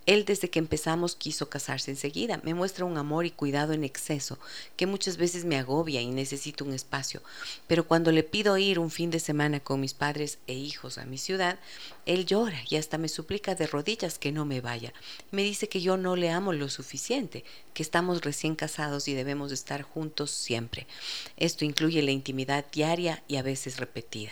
Él desde que empezamos quiso casarse enseguida. Me muestra un amor y cuidado en exceso que muchas veces me agobia y necesito un espacio. Pero cuando le pido ir un fin de semana con mis padres e hijos a mi ciudad, él llora y hasta me suplica de rodillas que no me vaya. Me dice que yo no le amo lo suficiente, que estamos recién casados y debemos estar juntos siempre. Esto incluye la intimidad diaria y a veces repetida.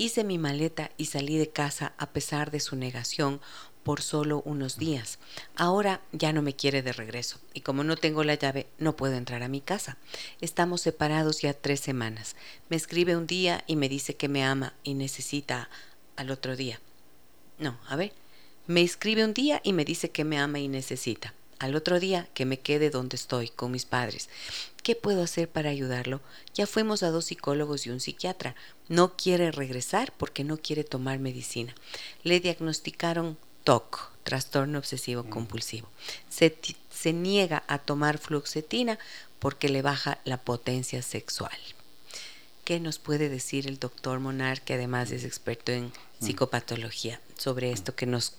Hice mi maleta y salí de casa a pesar de su negación por solo unos días. Ahora ya no me quiere de regreso y como no tengo la llave no puedo entrar a mi casa. Estamos separados ya tres semanas. Me escribe un día y me dice que me ama y necesita al otro día. No, a ver. Me escribe un día y me dice que me ama y necesita. Al otro día que me quede donde estoy, con mis padres. ¿Qué puedo hacer para ayudarlo? Ya fuimos a dos psicólogos y un psiquiatra. No quiere regresar porque no quiere tomar medicina. Le diagnosticaron TOC, trastorno obsesivo compulsivo. Se, se niega a tomar fluoxetina porque le baja la potencia sexual. ¿Qué nos puede decir el doctor Monar, que además es experto en mm. psicopatología, sobre esto que nos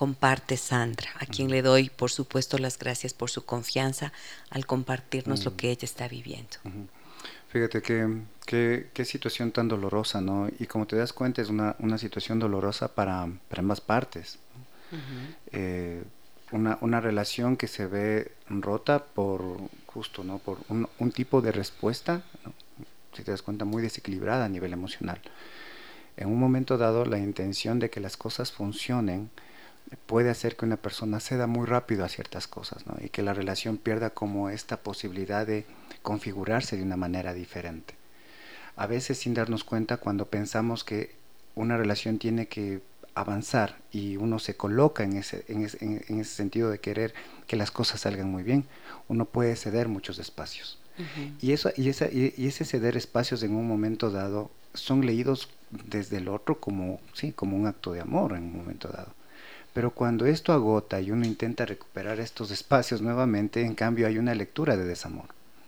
comparte Sandra, a quien le doy, por supuesto, las gracias por su confianza al compartirnos lo que ella está viviendo. Fíjate que, qué situación tan dolorosa, ¿no? Y como te das cuenta, es una, una situación dolorosa para, para ambas partes. Eh, una, una, relación que se ve rota por justo, ¿no? Por un, un tipo de respuesta, si te das cuenta, muy desequilibrada a nivel emocional. En un momento dado, la intención de que las cosas funcionen, puede hacer que una persona ceda muy rápido a ciertas cosas ¿no? y que la relación pierda como esta posibilidad de configurarse de una manera diferente. A veces sin darnos cuenta cuando pensamos que una relación tiene que avanzar y uno se coloca en ese, en ese, en ese sentido de querer que las cosas salgan muy bien, uno puede ceder muchos espacios. y, eso, y, esa, y, ese ceder espacios en un momento dado son leídos desde el otro como, sí, como un acto de amor en un momento dado. Pero cuando esto agota y uno intenta recuperar estos espacios nuevamente, en cambio hay una lectura de desamor.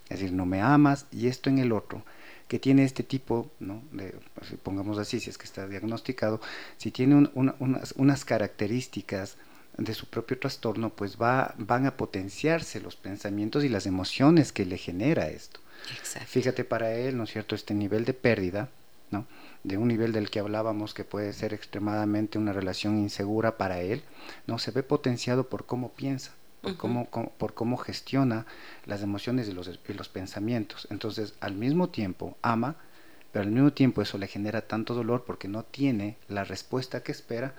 Es decir, no me amas y esto en el otro, que tiene este tipo, ¿no? de, pues, pongamos así, si es que está diagnosticado, si tiene unas, unas, características de su propio trastorno, pues va, van a potenciarse los pensamientos y las emociones que le genera esto. Fíjate para él, ¿no es cierto?, este nivel de pérdida, ¿no? de un nivel del que hablábamos que puede ser extremadamente una relación insegura para él, no se ve potenciado por cómo piensa, por, cómo, por cómo gestiona las emociones y los, y los pensamientos. Entonces, al mismo tiempo, ama, pero al mismo tiempo eso le genera tanto dolor porque no tiene la respuesta que espera,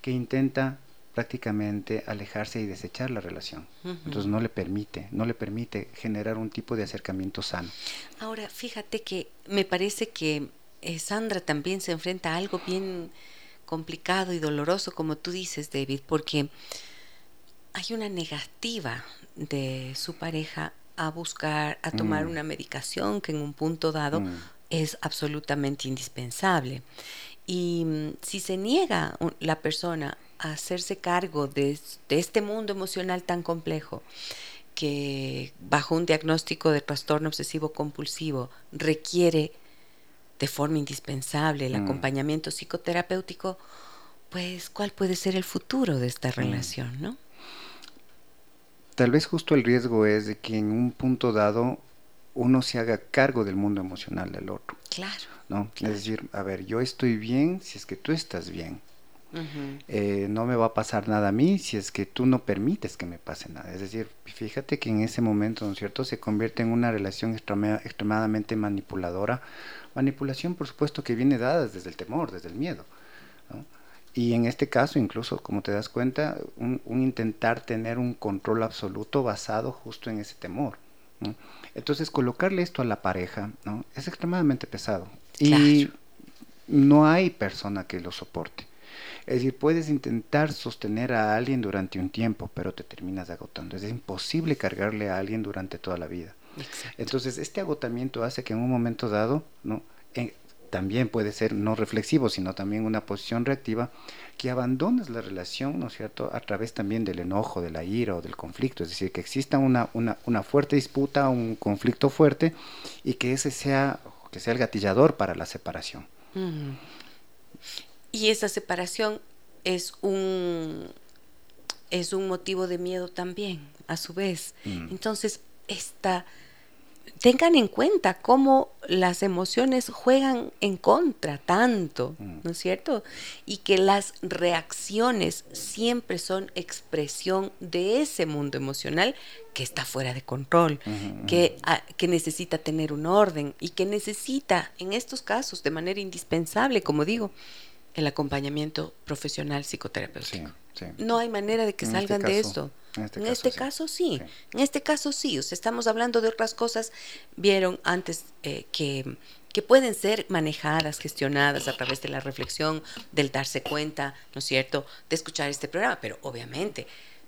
que intenta prácticamente alejarse y desechar la relación. Entonces no le permite, no le permite generar un tipo de acercamiento sano. Ahora, fíjate que me parece que eh, Sandra también se enfrenta a algo bien complicado y doloroso, como tú dices, David, porque hay una negativa de su pareja a buscar, a tomar mm. una medicación que en un punto dado mm. es absolutamente indispensable. Y mm, si se niega la persona a hacerse cargo de, de este mundo emocional tan complejo, que bajo un diagnóstico de trastorno obsesivo compulsivo requiere de forma indispensable el mm. acompañamiento psicoterapéutico, pues cuál puede ser el futuro de esta mm. relación, ¿no? Tal vez justo el riesgo es de que en un punto dado uno se haga cargo del mundo emocional del otro. Claro. ¿no? Es decir, a ver, yo estoy bien si es que tú estás bien. Eh, no me va a pasar nada a mí si es que tú no permites que me pase nada. Es decir, fíjate que en ese momento, ¿no es cierto?, se convierte en una relación extremadamente manipuladora Manipulación, por supuesto, que viene dada desde el temor, desde el miedo. Y en este caso, incluso, como te das cuenta, un, intentar tener un control absoluto basado justo en ese temor. Entonces, colocarle esto a la pareja ¿no? es extremadamente pesado. Y no hay persona que lo soporte. Es decir, puedes intentar sostener a alguien durante un tiempo, pero te terminas agotando. Es imposible cargarle a alguien durante toda la vida. Entonces, este agotamiento hace que en un momento dado, ¿no? también puede ser no reflexivo, sino también una posición reactiva, que abandones la relación, ¿no es cierto?, a través también del enojo, de la ira o del conflicto, es decir, que exista una, una, fuerte disputa, un conflicto fuerte, y que ese sea, que sea el gatillador para la separación. Y esa separación es un, es un motivo de miedo también, a su vez. Mm. Entonces, esta tengan en cuenta cómo las emociones juegan en contra tanto, mm. ¿no es cierto? Y que las reacciones siempre son expresión de ese mundo emocional que está fuera de control, que, que necesita tener un orden y que necesita, en estos casos, de manera indispensable, como digo, el acompañamiento profesional psicoterapéutico. No hay manera de que este salgan de esto. En este, caso, sí. En este caso sí. O sea, estamos hablando de otras cosas, vieron antes eh, que, que pueden ser manejadas, gestionadas a través de la reflexión, del darse cuenta, ¿no es cierto?, de escuchar este programa. Pero obviamente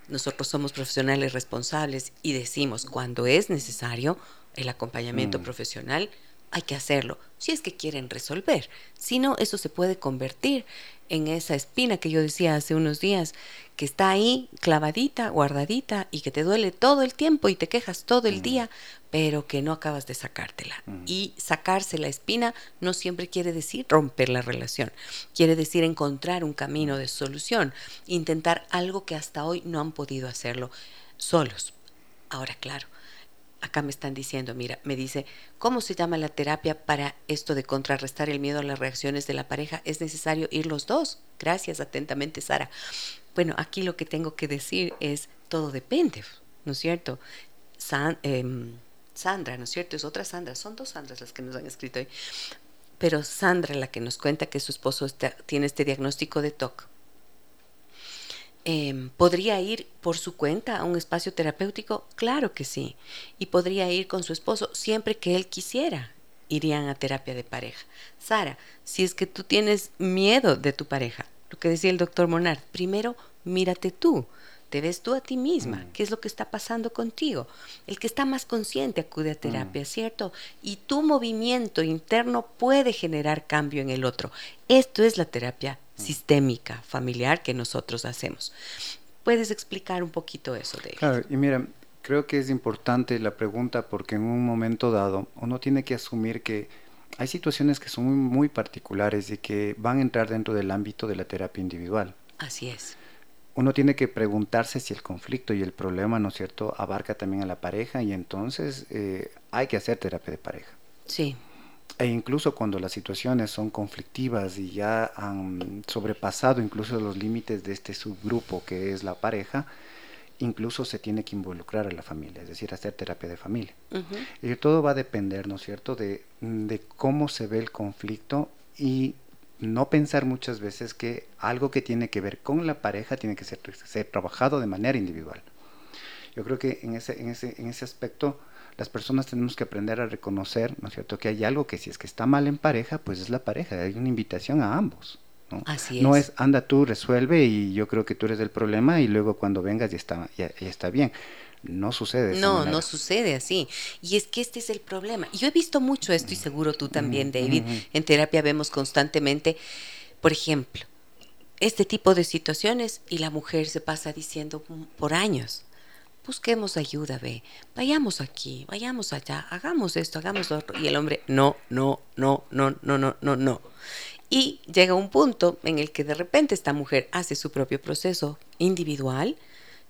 nosotros somos profesionales responsables y decimos cuando es necesario el acompañamiento mm. profesional, hay que hacerlo, si es que quieren resolver. Si no, eso se puede convertir en esa espina que yo decía hace unos días, que está ahí clavadita, guardadita y que te duele todo el tiempo y te quejas todo el mm. día, pero que no acabas de sacártela. Mm. Y sacarse la espina no siempre quiere decir romper la relación, quiere decir encontrar un camino de solución, intentar algo que hasta hoy no han podido hacerlo solos. Ahora, claro, acá me están diciendo, mira, me dice, ¿cómo se llama la terapia para esto de contrarrestar el miedo a las reacciones de la pareja? Es necesario ir los dos. Gracias atentamente, Sara. Bueno, aquí lo que tengo que decir es, todo depende, ¿no es cierto? Em, Sandra, ¿no es cierto? Es otra Sandra, son dos Sandras las que nos han escrito hoy. Pero Sandra, la que nos cuenta que su esposo tiene este diagnóstico de TOC, Em, ¿Podría ir por su cuenta a un espacio terapéutico? Claro que sí. Y podría ir con su esposo siempre que él quisiera. Irían a terapia de pareja. Sara, si es que tú tienes miedo de tu pareja, lo que decía el doctor Monard, primero mírate tú. Te ves tú a ti misma, mm. qué es lo que está pasando contigo. El que está más consciente acude a terapia, mm. ¿cierto? Y tu movimiento interno puede generar cambio en el otro. Esto es la terapia sistémica, familiar que nosotros hacemos. ¿Puedes explicar un poquito eso de Claro, y mira, creo que es importante la pregunta porque en un momento dado uno tiene que asumir que hay situaciones que son muy, muy particulares y que van a entrar dentro del ámbito de la terapia individual. Así es. Uno tiene que preguntarse si el conflicto y el problema, ¿no es cierto?, abarca también a la pareja y entonces eh, hay que hacer terapia de pareja. Sí. E incluso cuando las situaciones son conflictivas y ya han sobrepasado incluso los límites de este subgrupo que es la pareja, incluso se tiene que involucrar a la familia, es decir, hacer terapia de familia. Y todo va a depender, ¿no es cierto?, de, de cómo se ve el conflicto y no pensar muchas veces que algo que tiene que ver con la pareja tiene que ser, ser trabajado de manera individual. Yo creo que en ese, en ese, en ese aspecto las personas tenemos que aprender a reconocer, ¿no es cierto?, que hay algo que si es que está mal en pareja, pues es la pareja, hay una invitación a ambos. ¿no? Así es. No es anda tú, resuelve y yo creo que tú eres el problema y luego cuando vengas ya está, ya, está bien. No sucede. no, no sucede así. Y es que este es el problema. Yo he visto mucho esto y seguro tú también, David. En terapia vemos constantemente, por ejemplo, este tipo de situaciones y la mujer se pasa diciendo por años, busquemos ayuda, ve, vayamos aquí, vayamos allá, hagamos esto, hagamos lo otro. Y el hombre, no, no, no, no, no, no, no, no. Y llega un punto en el que de repente esta mujer hace su propio proceso individual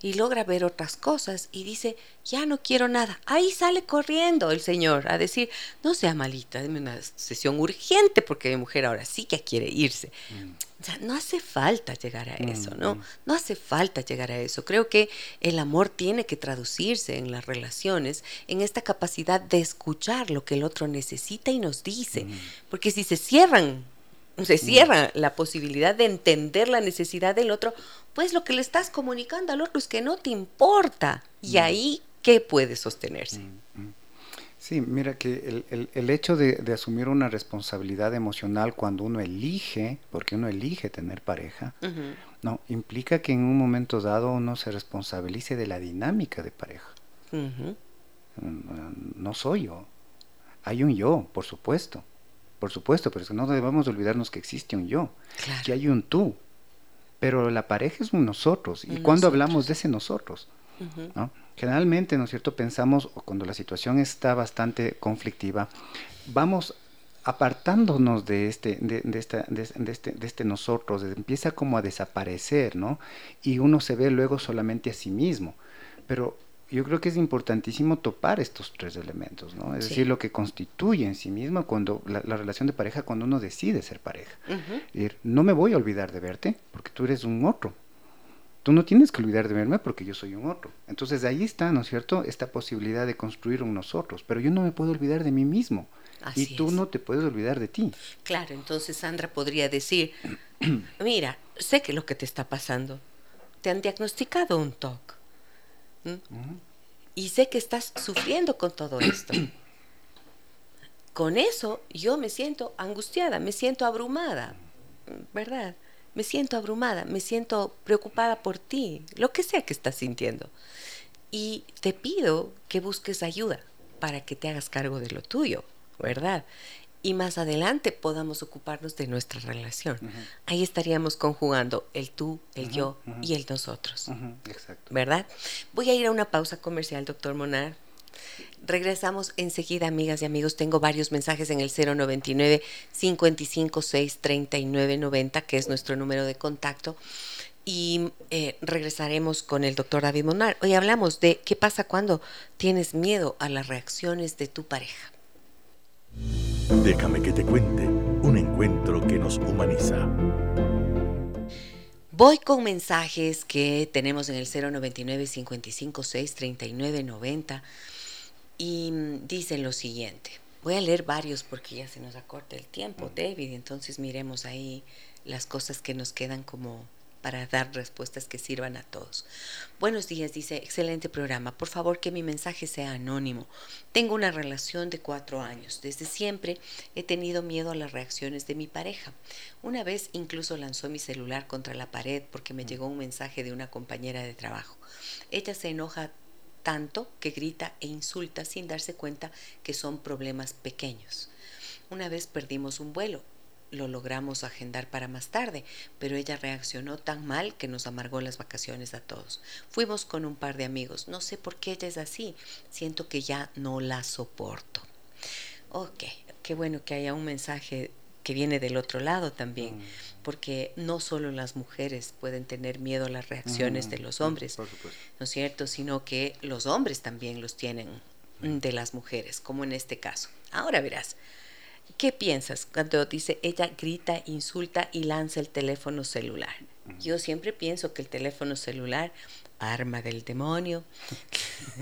y logra ver otras cosas y dice, ya no quiero nada. Ahí sale corriendo el señor a decir, no sea malita, deme una sesión urgente porque mi mujer ahora sí que quiere irse. Mm. O sea, no hace falta llegar a mm, eso, ¿no? Mm. No hace falta llegar a eso. Creo que el amor tiene que traducirse en las relaciones, en esta capacidad de escuchar lo que el otro necesita y nos dice. Porque si se cierran se cierra la posibilidad de entender la necesidad del otro, pues lo que le estás comunicando al otro es que no te importa. Y ahí, ¿qué puede sostenerse? Sí, mira que el, el, hecho de, asumir una responsabilidad emocional cuando uno elige, porque uno elige tener pareja, no, implica que en un momento dado uno se responsabilice de la dinámica de pareja. no soy yo. Hay un yo, por supuesto, por supuesto, pero es que no debemos olvidarnos que existe un yo, que hay un tú, pero la pareja es un nosotros. ¿Y cuando hablamos de ese nosotros? Generalmente, ¿no es cierto?, pensamos, o cuando la situación está bastante conflictiva, vamos apartándonos de este, de, de, esta, de, este, de este nosotros, empieza como a desaparecer, ¿no? Y uno se ve luego solamente a sí mismo. Pero yo creo que es importantísimo topar estos tres elementos, ¿no? Es decir, lo que constituye en sí mismo cuando la, relación de pareja, cuando uno decide ser pareja. no me voy a olvidar de verte porque tú eres un otro. Tú no tienes que olvidar de verme porque yo soy un otro. Entonces ahí está, ¿no es cierto?, esta posibilidad de construir un nosotros. Pero yo no me puedo olvidar de mí mismo. y tú no te puedes olvidar de ti. Claro, entonces Sandra podría decir, mira, sé que lo que te está pasando, te han diagnosticado un TOC y sé que estás sufriendo con todo esto. con eso yo me siento angustiada, me siento abrumada, ¿verdad? Me siento abrumada, me siento preocupada por ti, lo que sea que estás sintiendo. Y te pido que busques ayuda para que te hagas cargo de lo tuyo, ¿verdad? Y más adelante podamos ocuparnos de nuestra relación. Ahí estaríamos conjugando el tú, el yo y el nosotros. Exacto. ¿Verdad? Voy a ir a una pausa comercial, doctor Monar. Regresamos enseguida, amigas y amigos. Tengo varios mensajes en el 099 556 3990, que es nuestro número de contacto. Y eh, regresaremos con el doctor David Monar. Hoy hablamos de qué pasa cuando tienes miedo a las reacciones de tu pareja. Déjame que te cuente un encuentro que nos humaniza. Voy con mensajes que tenemos en el 099 556 3990 y dicen lo siguiente. Voy a leer varios porque ya se nos acorta el tiempo, David, entonces miremos ahí las cosas que nos quedan como para dar respuestas que sirvan a todos. Buenos días, dice, excelente programa. Por favor que mi mensaje sea anónimo. Tengo una relación de cuatro años. Desde siempre he tenido miedo a las reacciones de mi pareja. Una vez incluso lanzó mi celular contra la pared porque me llegó un mensaje de una compañera de trabajo. Ella se enoja tanto que grita e insulta sin darse cuenta que son problemas pequeños. Una vez perdimos un vuelo lo logramos agendar para más tarde, pero ella reaccionó tan mal que nos amargó las vacaciones a todos. Fuimos con un par de amigos. No sé por qué ella es así. Siento que ya no la soporto. Ok, qué bueno que haya un mensaje que viene del otro lado también, mm. porque no solo las mujeres pueden tener miedo a las reacciones mm, de los hombres, ¿no es cierto? Sino que los hombres también los tienen de las mujeres, como en este caso. Ahora verás, ¿Qué piensas cuando dice ella grita, insulta y lanza el teléfono celular? Yo siempre pienso que el teléfono celular, arma del demonio,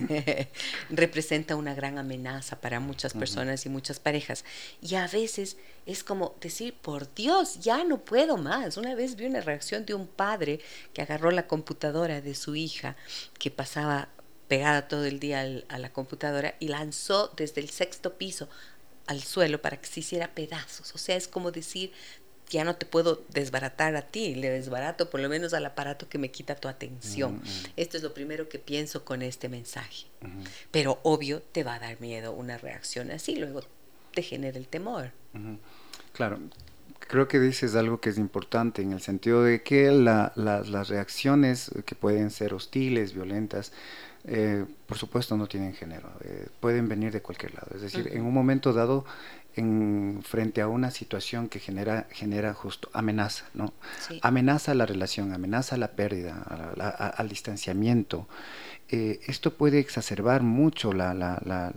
representa una gran amenaza para muchas personas y muchas parejas. Y a veces es como decir, por Dios, ya no puedo más. Una vez vi una reacción de un padre que agarró la computadora de su hija que pasaba pegada todo el día a la computadora y lanzó desde el sexto piso al suelo para que se hiciera pedazos. O sea, es como decir, ya no te puedo desbaratar a ti, le desbarato por lo menos al aparato que me quita tu atención. Esto es lo primero que pienso con este mensaje. Pero obvio te va a dar miedo una reacción así, luego te genera el temor. Claro, creo que dices algo que es importante en el sentido de que las reacciones que pueden ser hostiles, violentas, eh, por supuesto no tienen género, eh, pueden venir de cualquier lado. Es decir, en un momento dado, en, frente a una situación que genera, genera justo amenaza, ¿no? Amenaza la relación, amenaza la pérdida, al distanciamiento. Eh, esto puede exacerbar mucho la, la, la,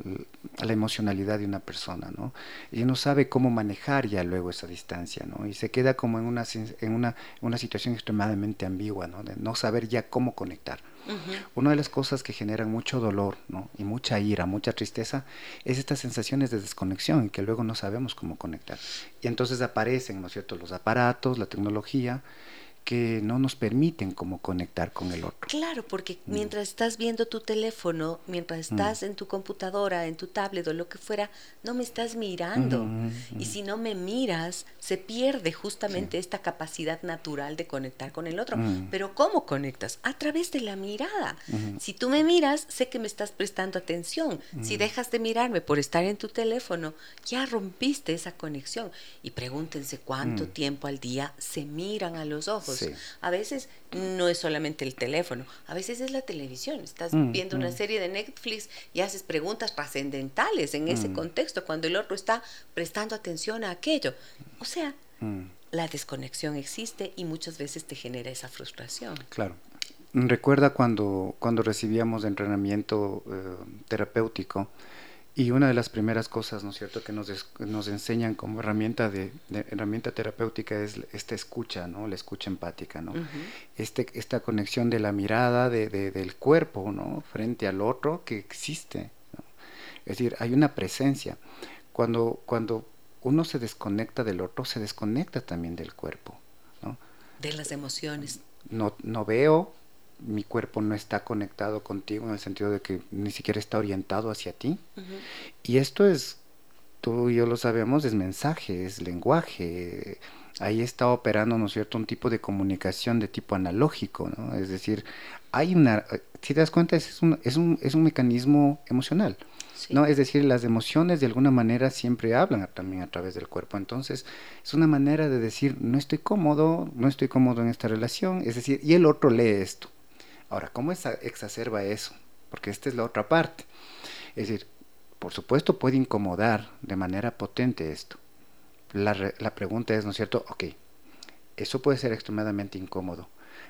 la, emocionalidad de una persona, ¿no? Y no sabe cómo manejar ya luego esa distancia, ¿no? Y se queda como en una, en una, una situación extremadamente ambigua, ¿no? De no saber ya cómo conectar. Una de las cosas que generan mucho dolor ¿no? y mucha ira, mucha tristeza, es estas sensaciones de desconexión que luego no sabemos cómo conectar. Y entonces aparecen, ¿no es cierto?, los aparatos, la tecnología, que no nos permiten como conectar con el otro. Claro, porque mm. mientras estás viendo tu teléfono, mientras mm. estás en tu computadora, en tu tablet o lo que fuera, no me estás mirando. Y si no me miras, se pierde justamente esta capacidad natural de conectar con el otro. Mm. Pero ¿cómo conectas? A través de la mirada. Si tú me miras, sé que me estás prestando atención. Si dejas de mirarme por estar en tu teléfono, ya rompiste esa conexión. Y pregúntense cuánto tiempo al día se miran a los ojos. A veces no es solamente el teléfono, a veces es la televisión. Estás mm, viendo una mm. serie de Netflix y haces preguntas trascendentales en ese mm. contexto cuando el otro está prestando atención a aquello. O sea, la desconexión existe y muchas veces te genera esa frustración. Claro. Recuerda cuando, cuando recibíamos entrenamiento eh, terapéutico, y una de las primeras cosas, ¿no es cierto?, que nos, nos enseñan como herramienta de, herramienta terapéutica es esta escucha, ¿no? La escucha empática, ¿no? este, esta conexión de la mirada, de, del cuerpo, ¿no? Frente al otro que existe. Es decir, hay una presencia. Cuando, cuando uno se desconecta del otro, se desconecta también del cuerpo, ¿no? De las emociones. No, no veo, mi cuerpo no está conectado contigo en el sentido de que ni siquiera está orientado hacia ti. Y esto es, tú y yo lo sabemos, es mensaje, es lenguaje. Ahí está operando, ¿no es cierto?, un tipo de comunicación de tipo analógico, ¿no? Es decir, hay una, si te das cuenta, es un, es un, es un mecanismo emocional. ¿no? Es decir, las emociones de alguna manera siempre hablan también a través del cuerpo. Entonces, es una manera de decir, no estoy cómodo, no estoy cómodo en esta relación. Es decir, y el otro lee esto. Ahora, ¿cómo exacerba eso? Porque esta es la otra parte. Es decir, por supuesto puede incomodar de manera potente esto. La, la pregunta es, ¿no es cierto? Ok, eso puede ser extremadamente incómodo,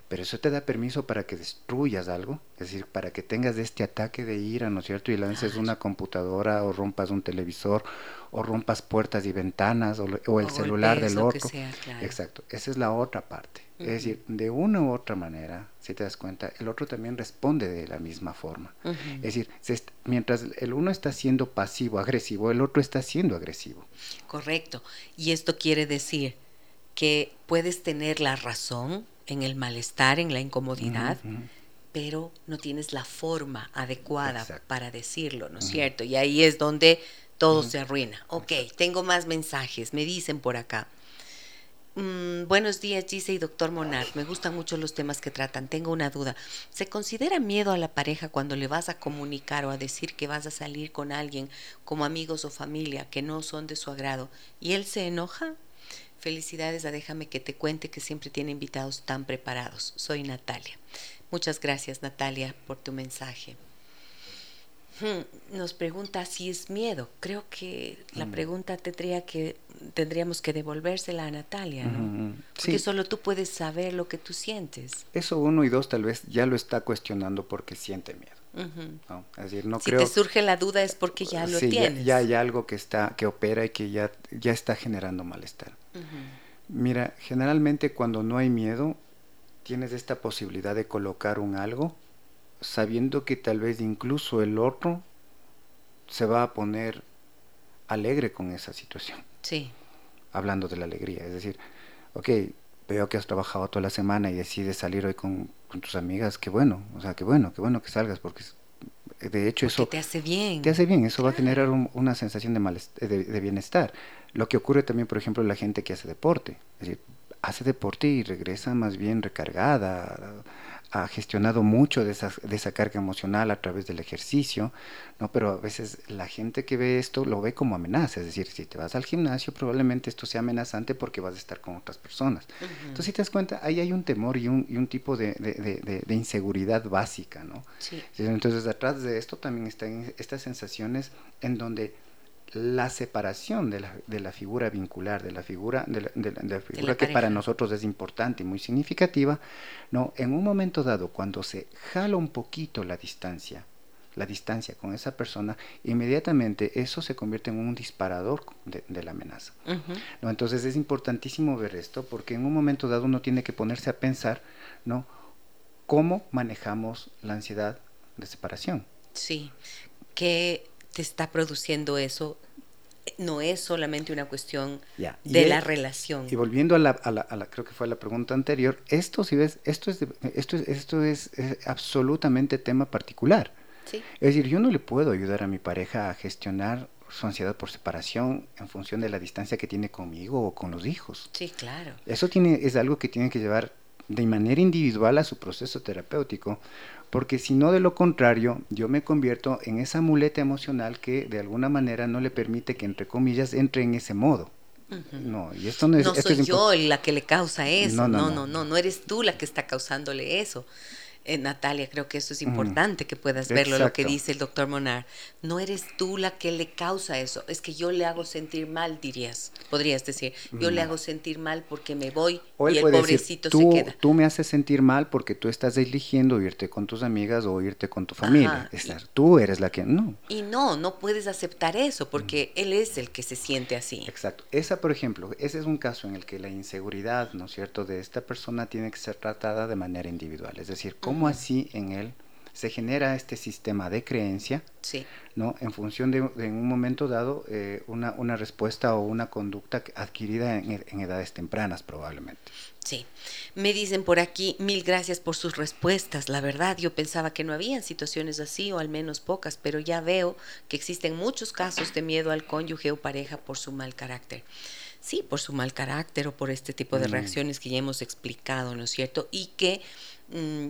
pero eso te da permiso para que destruyas algo, es decir, para que tengas este ataque de ira, ¿no es cierto? Y lances una computadora o rompas un televisor o rompas puertas y ventanas o, el celular del otro. Exacto, esa es la otra parte. Es decir, de una u otra manera, si te das cuenta, el otro también responde de la misma forma. Es decir, mientras el uno está siendo pasivo, agresivo, el otro está siendo agresivo. Correcto. Y esto quiere decir que puedes tener la razón en el malestar, en la incomodidad, pero no tienes la forma adecuada para decirlo, ¿no es cierto? Y ahí es donde todo se arruina. Ok, tengo más mensajes, me dicen por acá. Mm, buenos días, Gise y doctor Monarch. Me gustan mucho los temas que tratan. Tengo una duda. ¿Se considera miedo a la pareja cuando le vas a comunicar o a decir que vas a salir con alguien como amigos o familia que no son de su agrado y él se enoja? Felicidades a Déjame que te cuente que siempre tiene invitados tan preparados. Soy Natalia. Muchas gracias, Natalia, por tu mensaje. Hmm, nos pregunta si es miedo. Creo que la mm. pregunta tendría que tendríamos que devolvérsela a Natalia, ¿no? Porque solo tú puedes saber lo que tú sientes. Eso uno y dos tal vez ya lo está cuestionando porque siente miedo. Es decir, no si te surge la duda es porque ya lo tienes. Ya, hay algo que está que opera y que ya ya está generando malestar. Mira, generalmente cuando no hay miedo tienes esta posibilidad de colocar un algo sabiendo que tal vez incluso el otro se va a poner alegre con esa situación. Sí. Hablando de la alegría, es decir, ok, veo que has trabajado toda la semana y decides salir hoy con, tus amigas, qué bueno, o sea, qué bueno, qué bueno que salgas, porque de hecho eso... te hace bien. Te hace bien, eso va a generar una sensación de, de, bienestar. Lo que ocurre también, por ejemplo, la gente que hace deporte, es decir, hace deporte y regresa más bien recargada, ha gestionado mucho de esa, de esa carga emocional a través del ejercicio, ¿no? Pero a veces la gente que ve esto lo ve como amenaza, es decir, si te vas al gimnasio probablemente esto sea amenazante porque vas a estar con otras personas. Entonces, si te das cuenta, ahí hay un temor y un, y un tipo de, de, de, inseguridad básica, ¿no? Sí. Entonces, detrás de esto también están estas sensaciones en donde la separación de la, de la, figura vincular, de la figura, de la, de la figura que para nosotros es importante y muy significativa, no, en un momento dado, cuando se jala un poquito la distancia, la distancia con esa persona, inmediatamente eso se convierte en un disparador de, la amenaza. ¿no? Entonces es importantísimo ver esto, porque en un momento dado uno tiene que ponerse a pensar, ¿no? ¿Cómo manejamos la ansiedad de separación? Sí, que te está produciendo eso no es solamente una cuestión de la relación. Y volviendo a la, a, la, creo que fue la pregunta anterior, esto, si ves, esto es, esto es, esto es, absolutamente tema particular. Es decir, yo no le puedo ayudar a mi pareja a gestionar su ansiedad por separación en función de la distancia que tiene conmigo o con los hijos. Sí, claro. Eso tiene, es algo que tiene que llevar de manera individual a su proceso terapéutico, porque si no de lo contrario, yo me convierto en esa muleta emocional que de alguna manera no le permite que, entre comillas, entre en ese modo. No, y esto no es... No soy yo la que le causa eso, no no, no no no, eres tú la que está causándole eso. Eh, Natalia, creo que eso es importante que puedas verlo, lo que dice el doctor Monar. No eres tú la que le causa eso, es que yo le hago sentir mal, dirías, podrías decir. Yo le hago sentir mal porque me voy y el pobrecito se queda. Tú me haces sentir mal porque tú estás eligiendo irte con tus amigas o irte con tu familia. tú eres la que no. Y no, no puedes aceptar eso porque él es el que se siente así. Exacto. Esa, por ejemplo, ese es un caso en el que la inseguridad, ¿no es cierto?, de esta persona tiene que ser tratada de manera individual. Es decir, ¿cómo cómo así en él se genera este sistema de creencia, sí. ¿no? En función de, en un momento dado, eh, una, una, respuesta o una conducta adquirida en, en, edades tempranas, probablemente. Sí. Me dicen por aquí, mil gracias por sus respuestas. La verdad, yo pensaba que no habían situaciones así, o al menos pocas, pero ya veo que existen muchos casos de miedo al cónyuge o pareja por su mal carácter. Sí, por su mal carácter o por este tipo de mm. reacciones que ya hemos explicado, ¿no es cierto? Y que... Mm,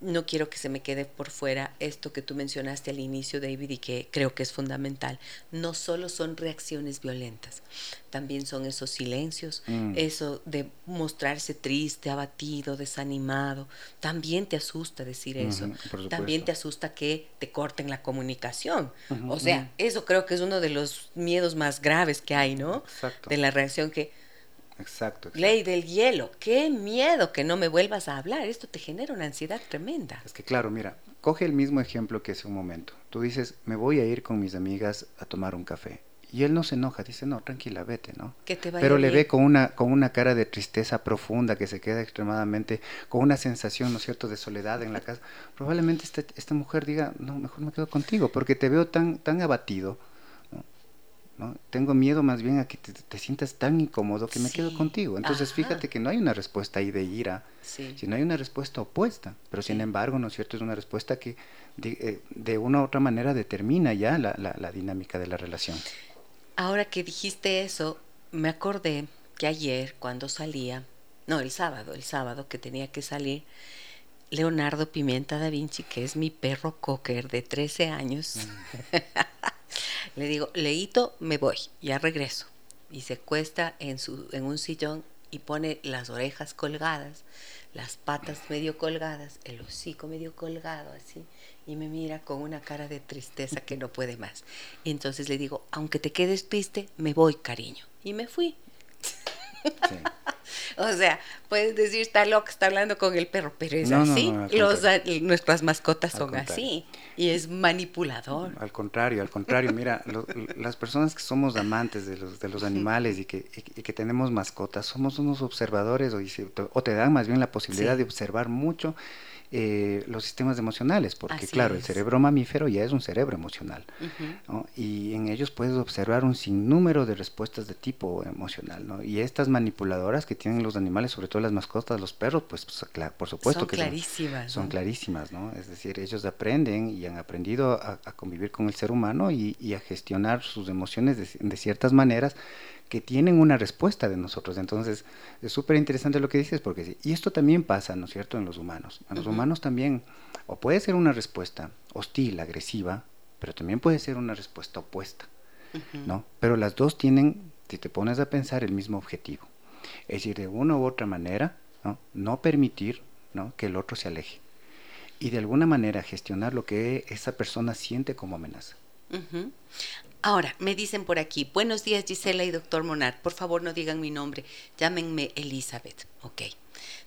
no quiero que se me quede por fuera esto que tú mencionaste al inicio, David, y que creo que es fundamental. No solo son reacciones violentas, también son esos silencios, mm. eso de mostrarse triste, abatido, desanimado. También te asusta decir eso. también te asusta que te corten la comunicación. o sea, eso creo que es uno de los miedos más graves que hay, ¿no? De la reacción que Exacto, Ley del hielo. Qué miedo que no me vuelvas a hablar. Esto te genera una ansiedad tremenda. Es que claro, mira, coge el mismo ejemplo que hace un momento. Tú dices, me voy a ir con mis amigas a tomar un café. Y él no se enoja, dice, no, tranquila, vete, ¿no? Que te Pero le ve con una, con una cara de tristeza profunda que se queda extremadamente, con una sensación, ¿no es cierto?, de soledad en la casa. Probablemente esta, esta mujer diga, no, mejor me quedo contigo, porque te veo tan, tan abatido, tengo miedo más bien a que te, sientas tan incómodo que me quedo contigo. Entonces fíjate que no hay una respuesta ahí de ira, sino hay una respuesta opuesta. Pero sin embargo, ¿no es cierto? Es una respuesta que de, eh, una u otra manera determina ya la, la dinámica de la relación. Ahora que dijiste eso, me acordé que ayer cuando salía, no, el sábado, el sábado que tenía que salir, Leonardo Pimienta da Vinci, que es mi perro cocker de 13 años, mm. Le digo, Leito, me voy, ya regreso. Y se cuesta en, su, en un sillón y pone las orejas colgadas, las patas medio colgadas, el hocico medio colgado así, y me mira con una cara de tristeza que no puede más. Y entonces le digo, aunque te quedes triste, me voy, cariño. Y me fui. o sea, puedes decir, está loca, está hablando con el perro, pero es así. Los, nuestras mascotas son así. Y es manipulador. Al contrario, al contrario. Mira, las personas que somos amantes de los, de los animales y que, que tenemos mascotas, somos unos observadores o, o, te dan más bien la posibilidad de observar mucho eh, los sistemas emocionales, porque claro, el cerebro mamífero ya es un cerebro emocional, y en ellos puedes observar un sinnúmero de respuestas de tipo emocional, ¿no? y estas manipuladoras que tienen los animales, sobre todo las mascotas, los perros, pues, pues por supuesto son que clarísimas, son, clarísimas, ¿no? es decir, ellos aprenden y han aprendido a, convivir con el ser humano y, a gestionar sus emociones de ciertas maneras que tienen una respuesta de nosotros. Entonces, es súper interesante lo que dices, porque sí. Y esto también pasa, ¿no es cierto?, en los humanos. En los humanos también, o puede ser una respuesta hostil, agresiva, pero también puede ser una respuesta opuesta, ¿no? Pero las dos tienen, si te pones a pensar, el mismo objetivo. Es decir, de una u otra manera, no, no permitir ¿no? que el otro se aleje. Y de alguna manera gestionar lo que esa persona siente como amenaza. Ahora, me dicen por aquí, buenos días Gisela y doctor Monar, por favor no digan mi nombre, llámenme Elizabeth. Ok,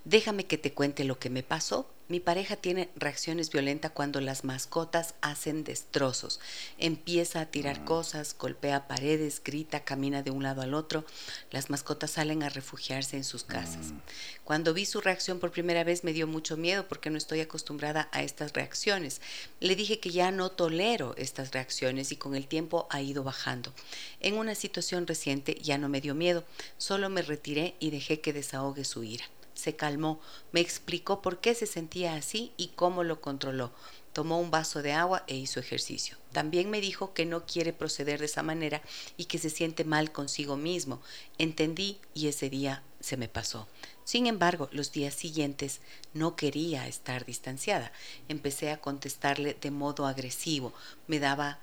Déjame que te cuente lo que me pasó. Mi pareja tiene reacciones violentas cuando las mascotas hacen destrozos. Empieza a tirar Mm. cosas, golpea paredes, grita, camina de un lado al otro. Las mascotas salen a refugiarse en sus casas. Mm. Cuando vi su reacción por primera vez me dio mucho miedo porque no estoy acostumbrada a estas reacciones. Le dije que ya no tolero estas reacciones y con el tiempo ha ido bajando. En una situación reciente ya no me dio miedo, solo me retiré y dejé que desahogue su ira. Se calmó, me explicó por qué se sentía así y cómo lo controló. Tomó un vaso de agua e hizo ejercicio. También me dijo que no quiere proceder de esa manera y que se siente mal consigo mismo. Entendí y ese día se me pasó. Sin embargo, los días siguientes no quería estar distanciada. Empecé a contestarle de modo agresivo. Me daba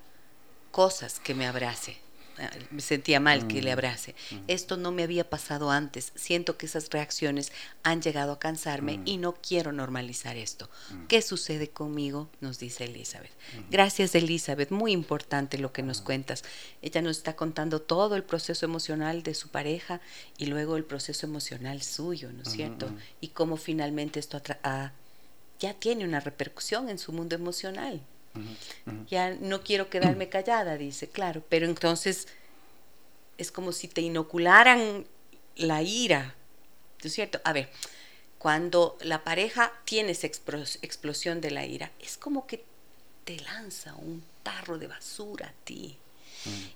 cosas que me abrace. Ah, Me sentía mal que le abrace. Esto no me había pasado antes. Siento que esas reacciones han llegado a cansarme y no quiero normalizar esto. ¿Qué sucede conmigo? Nos dice Elizabeth. Gracias Elizabeth, muy importante lo que nos cuentas. Ella nos está contando todo el proceso emocional de su pareja y luego el proceso emocional suyo, ¿no es cierto? Y cómo finalmente esto ha- ya tiene una repercusión en su mundo emocional. Ya no quiero quedarme callada, dice, claro, pero entonces es como si te inocularan la ira, ¿no es cierto? A ver, cuando la pareja tiene esa explosión de la ira, es como que te lanza un tarro de basura a ti.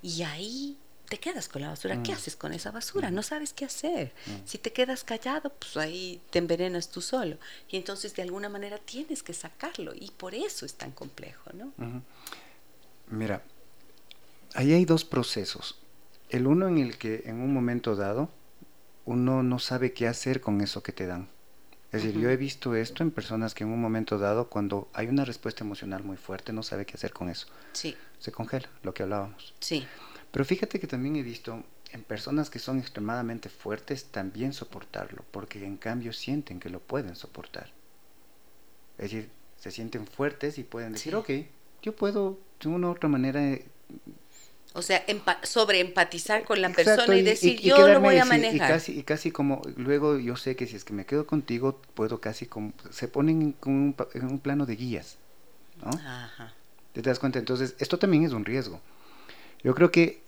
Y ahí te quedas con la basura. ¿Qué haces con esa basura? No sabes qué hacer. Si te quedas callado, pues ahí te envenenas tú solo. Y entonces de alguna manera tienes que sacarlo. Y por eso es tan complejo, ¿no? Mira, ahí hay dos procesos. El uno en el que en un momento dado uno no sabe qué hacer con eso que te dan. Es decir, yo he visto esto en personas que en un momento dado, cuando hay una respuesta emocional muy fuerte, no sabe qué hacer con eso. Sí, Se congela, lo que hablábamos. sí. Pero fíjate que también he visto en personas que son extremadamente fuertes también soportarlo, porque en cambio sienten que lo pueden soportar. Es decir, se sienten fuertes y pueden decir, Sí. ok, yo puedo de una u otra manera... eh, O sea, empa- sobre empatizar con la exacto, persona y, decir, y yo lo voy a manejar. Y casi, y casi como, luego yo sé que si es que me quedo contigo, puedo casi como, se ponen en un, pa- en un plano de guías, ¿no? Ajá. ¿Te das cuenta? Entonces, esto también es un riesgo. Yo creo que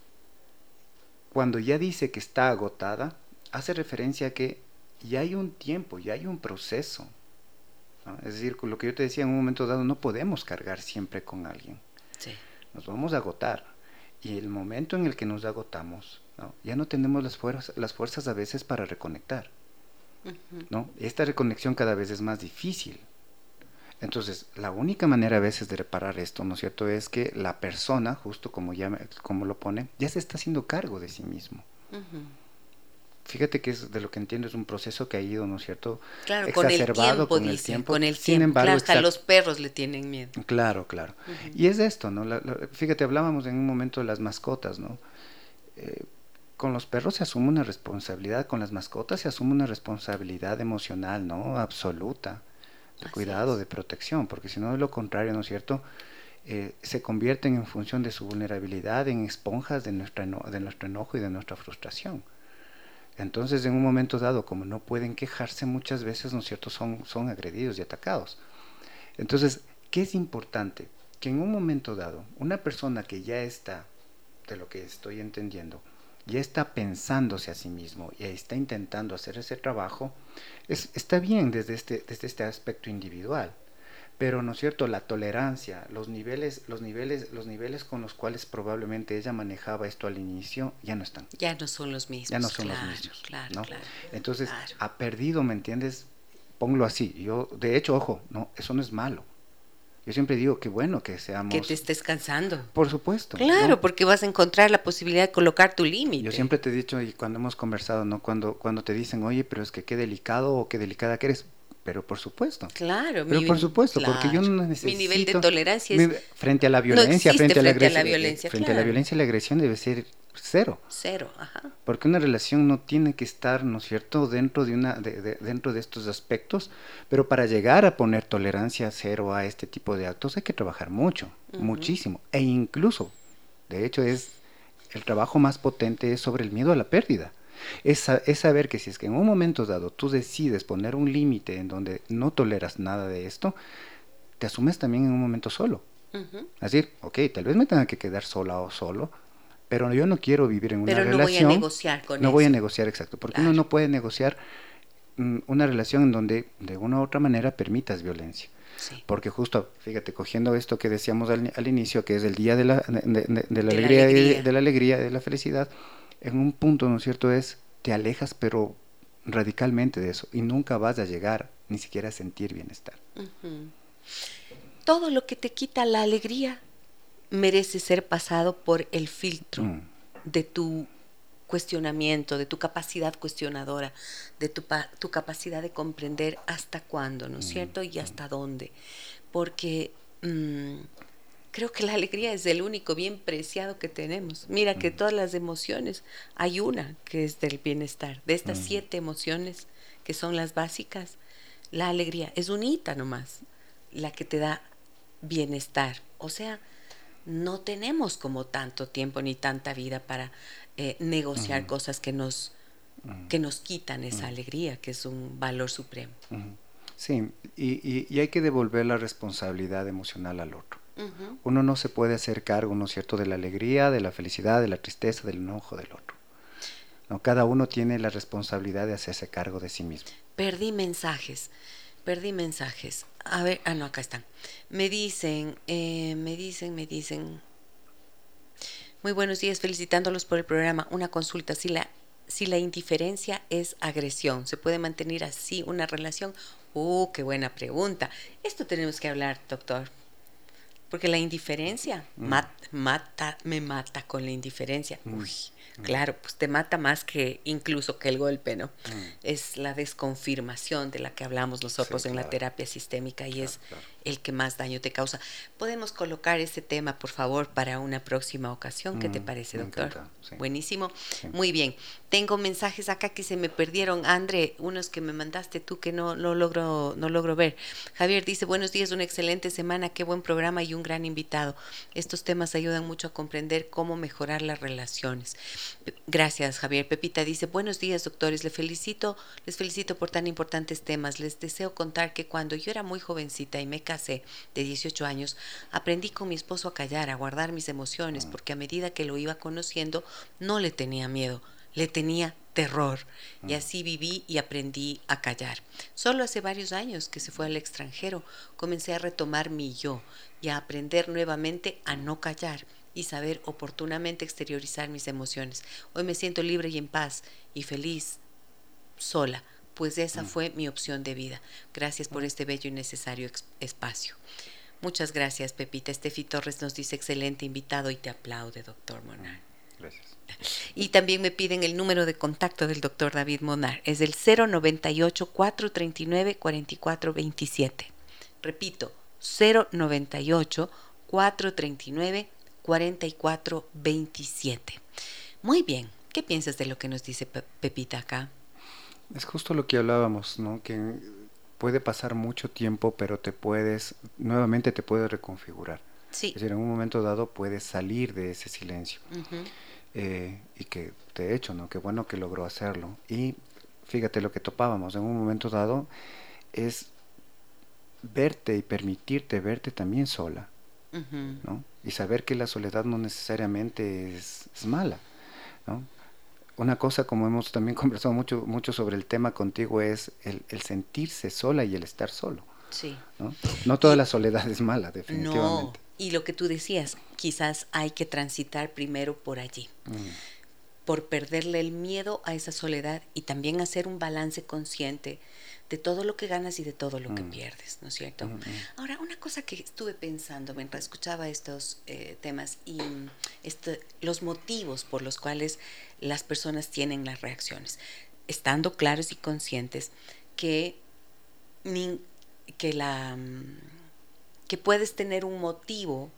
cuando ya dice que está agotada, hace referencia a que ya hay un tiempo, ya hay un proceso. ¿no? Es decir, lo que yo te decía en un momento dado, no podemos cargar siempre con alguien. Sí. Nos vamos a agotar. Y el momento en el que nos agotamos, ¿no? ya no tenemos las fuerzas, las fuerzas a veces para reconectar. ¿no? Esta reconexión cada vez es más difícil. Entonces, la única manera a veces de reparar esto, ¿no es cierto?, es que la persona, justo como, ya, como lo pone, ya se está haciendo cargo de sí mismo. Fíjate que es de lo que entiendo es un proceso que ha ido, ¿no es cierto?, Claro, con el exacerbado tiempo, con el dice, tiempo. con el Sin tiempo. embargo, claro, hasta exact- los perros le tienen miedo. Claro, claro. Y es esto, ¿no? La- la- fíjate, hablábamos en un momento de las mascotas, ¿no? Eh, con los perros se asume una responsabilidad, con las mascotas se asume una responsabilidad emocional, ¿no? Absoluta, de Así cuidado, es. de protección, porque si no de lo contrario, ¿no es cierto? Eh, se convierten en función de su vulnerabilidad en esponjas de, nuestra de nuestro enojo y de nuestra frustración. Entonces, en un momento dado, como no pueden quejarse muchas veces, ¿no es cierto?, son, son agredidos y atacados. Entonces, ¿qué es importante? Que en un momento dado, una persona que ya está, de lo que estoy entendiendo, ya está pensándose a sí mismo y está intentando hacer ese trabajo, es, está bien desde este, desde este aspecto individual. Pero, ¿no es cierto?, la tolerancia, los niveles, los niveles, los niveles con los cuales probablemente ella manejaba esto al inicio, ya no están. Ya no son los mismos. Ya no son claro, los mismos. Claro, ¿no? claro. Entonces, ha perdido, ¿me entiendes? Ponlo así. Yo, de hecho, ojo, no, eso no es malo. Yo siempre digo que bueno que seamos. Que te estés cansando. Por supuesto. Claro, ¿no? porque vas a encontrar la posibilidad de colocar tu límite. Yo siempre te he dicho, y cuando hemos conversado, ¿no? Cuando, cuando te dicen, oye, pero es que qué delicado o qué delicada que eres. Pero por supuesto. Claro, Pero mi por supuesto, porque yo no claro. necesito... Mi nivel de tolerancia es mi- frente a la violencia, existe frente, a la, frente a la agresión- violencia, frente a la claro. violencia y la agresión debe ser cero. cero. Ajá. Porque una relación no tiene que estar, ¿no es cierto?, dentro de, una, de, de- dentro de estos aspectos, pero para llegar a poner tolerancia cero a este tipo de actos hay que trabajar mucho, muchísimo, e incluso, de hecho, es el trabajo más potente es sobre el miedo a la pérdida. Es, es saber que si es que en un momento dado tú decides poner un límite en donde no toleras nada de esto, te asumes también en un momento solo. Es decir, ok, tal vez me tenga que quedar sola o solo, pero yo no quiero vivir en una pero no relación. voy a negociar con No eso. voy a negociar, exacto, porque uno no puede negociar mm, una relación en donde de una u otra manera permitas violencia. Sí. Porque justo, fíjate, cogiendo esto que decíamos al, al inicio, que es el día de la, de, de- de la la alegría, y alegría. de la alegría, de la felicidad, en un punto, ¿no es cierto?, es, te alejas, pero radicalmente de eso, y nunca vas a llegar ni siquiera a sentir bienestar. Todo lo que te quita la alegría merece ser pasado por el filtro Mm. de tu cuestionamiento, de tu capacidad cuestionadora, de tu, tu capacidad de comprender hasta cuándo, ¿no es cierto? Y hasta dónde. Porque mm, creo que la alegría es el único bien preciado que tenemos. Mira que todas las emociones, hay una que es del bienestar. De estas siete emociones que son las básicas, la alegría es unita nomás, la que te da bienestar. O sea, no tenemos como tanto tiempo ni tanta vida para eh, negociar cosas que nos, que nos quitan esa alegría, que es un valor supremo. Sí, y, y- y hay que devolver la responsabilidad emocional al otro. Uno no se puede hacer cargo, ¿no es cierto?, de la alegría, de la felicidad, de la tristeza, del enojo del otro. No, cada uno tiene la responsabilidad de hacerse cargo de sí mismo. Perdí mensajes, perdí mensajes. A ver, ah, no, acá están. Me dicen, eh, me dicen, me dicen. Muy buenos días, felicitándolos por el programa. Una consulta, si la, si la indiferencia es agresión, ¿se puede mantener así una relación? Uh, qué buena pregunta. Esto tenemos que hablar, doctor. Porque la indiferencia mat- mata, me mata con la indiferencia. Uy, claro, pues te mata más que incluso que el golpe, ¿no? Es la desconfirmación de la que hablamos nosotros Sí, en la terapia sistémica y es claro. el que más daño te causa. Podemos colocar ese tema, por favor, para una próxima ocasión. ¿Qué te Mm, parece, me doctor? encanta, sí. Buenísimo. Sí. Muy bien. Tengo mensajes acá que se me perdieron, André, unos que me mandaste tú que no, no logro no logro ver. Javier dice, "Buenos días, una excelente semana, qué buen programa y un gran invitado. Estos temas ayudan mucho a comprender cómo mejorar las relaciones." Gracias, Javier. Pepita dice, "Buenos días, doctores. Les felicito, les felicito por tan importantes temas. Les deseo contar que cuando yo era muy jovencita y me casé de 18 años, aprendí con mi esposo a callar, a guardar mis emociones, porque a medida que lo iba conociendo, no le tenía miedo, le tenía terror. Y así viví y aprendí a callar. Solo hace varios años que se fue al extranjero, comencé a retomar mi yo y a aprender nuevamente a no callar y saber oportunamente exteriorizar mis emociones. Hoy me siento libre y en paz y feliz sola, pues esa fue mi opción de vida. Gracias por este bello y necesario espacio. Muchas gracias, Pepita. Estefi Torres nos dice excelente invitado y te aplaude, doctor Monar. Gracias. Y también me piden el número de contacto del doctor David Monar. Es el 098-439-4427. Repito, 098-439-4427. Muy bien. ¿Qué piensas de lo que nos dice Pe- Pepita acá? Es justo lo que hablábamos, ¿no? Que puede pasar mucho tiempo, pero te puedes, nuevamente te puedes reconfigurar. Sí. Es decir, en un momento dado puedes salir de ese silencio. Eh, y que de hecho, ¿no? Qué bueno que logró hacerlo. Y fíjate lo que topábamos en un momento dado es verte y permitirte verte también sola. ¿no? Y saber que la soledad no necesariamente es, es mala, ¿no? Una cosa, como hemos también conversado mucho, mucho sobre el tema contigo, es el, el sentirse sola y el estar solo, Sí. ¿no? No toda la soledad es mala, No, definitivamente. y lo que tú decías, quizás hay que transitar primero por allí, Mm, por perderle el miedo a esa soledad y también hacer un balance consciente de todo lo que ganas y de todo lo que Mm. pierdes, ¿no es cierto? mm, mm. Ahora, una cosa que estuve pensando mientras escuchaba estos eh, temas y este- los motivos por los cuales las personas tienen las reacciones, estando claros y conscientes que, nin- que, la, que puedes tener un motivo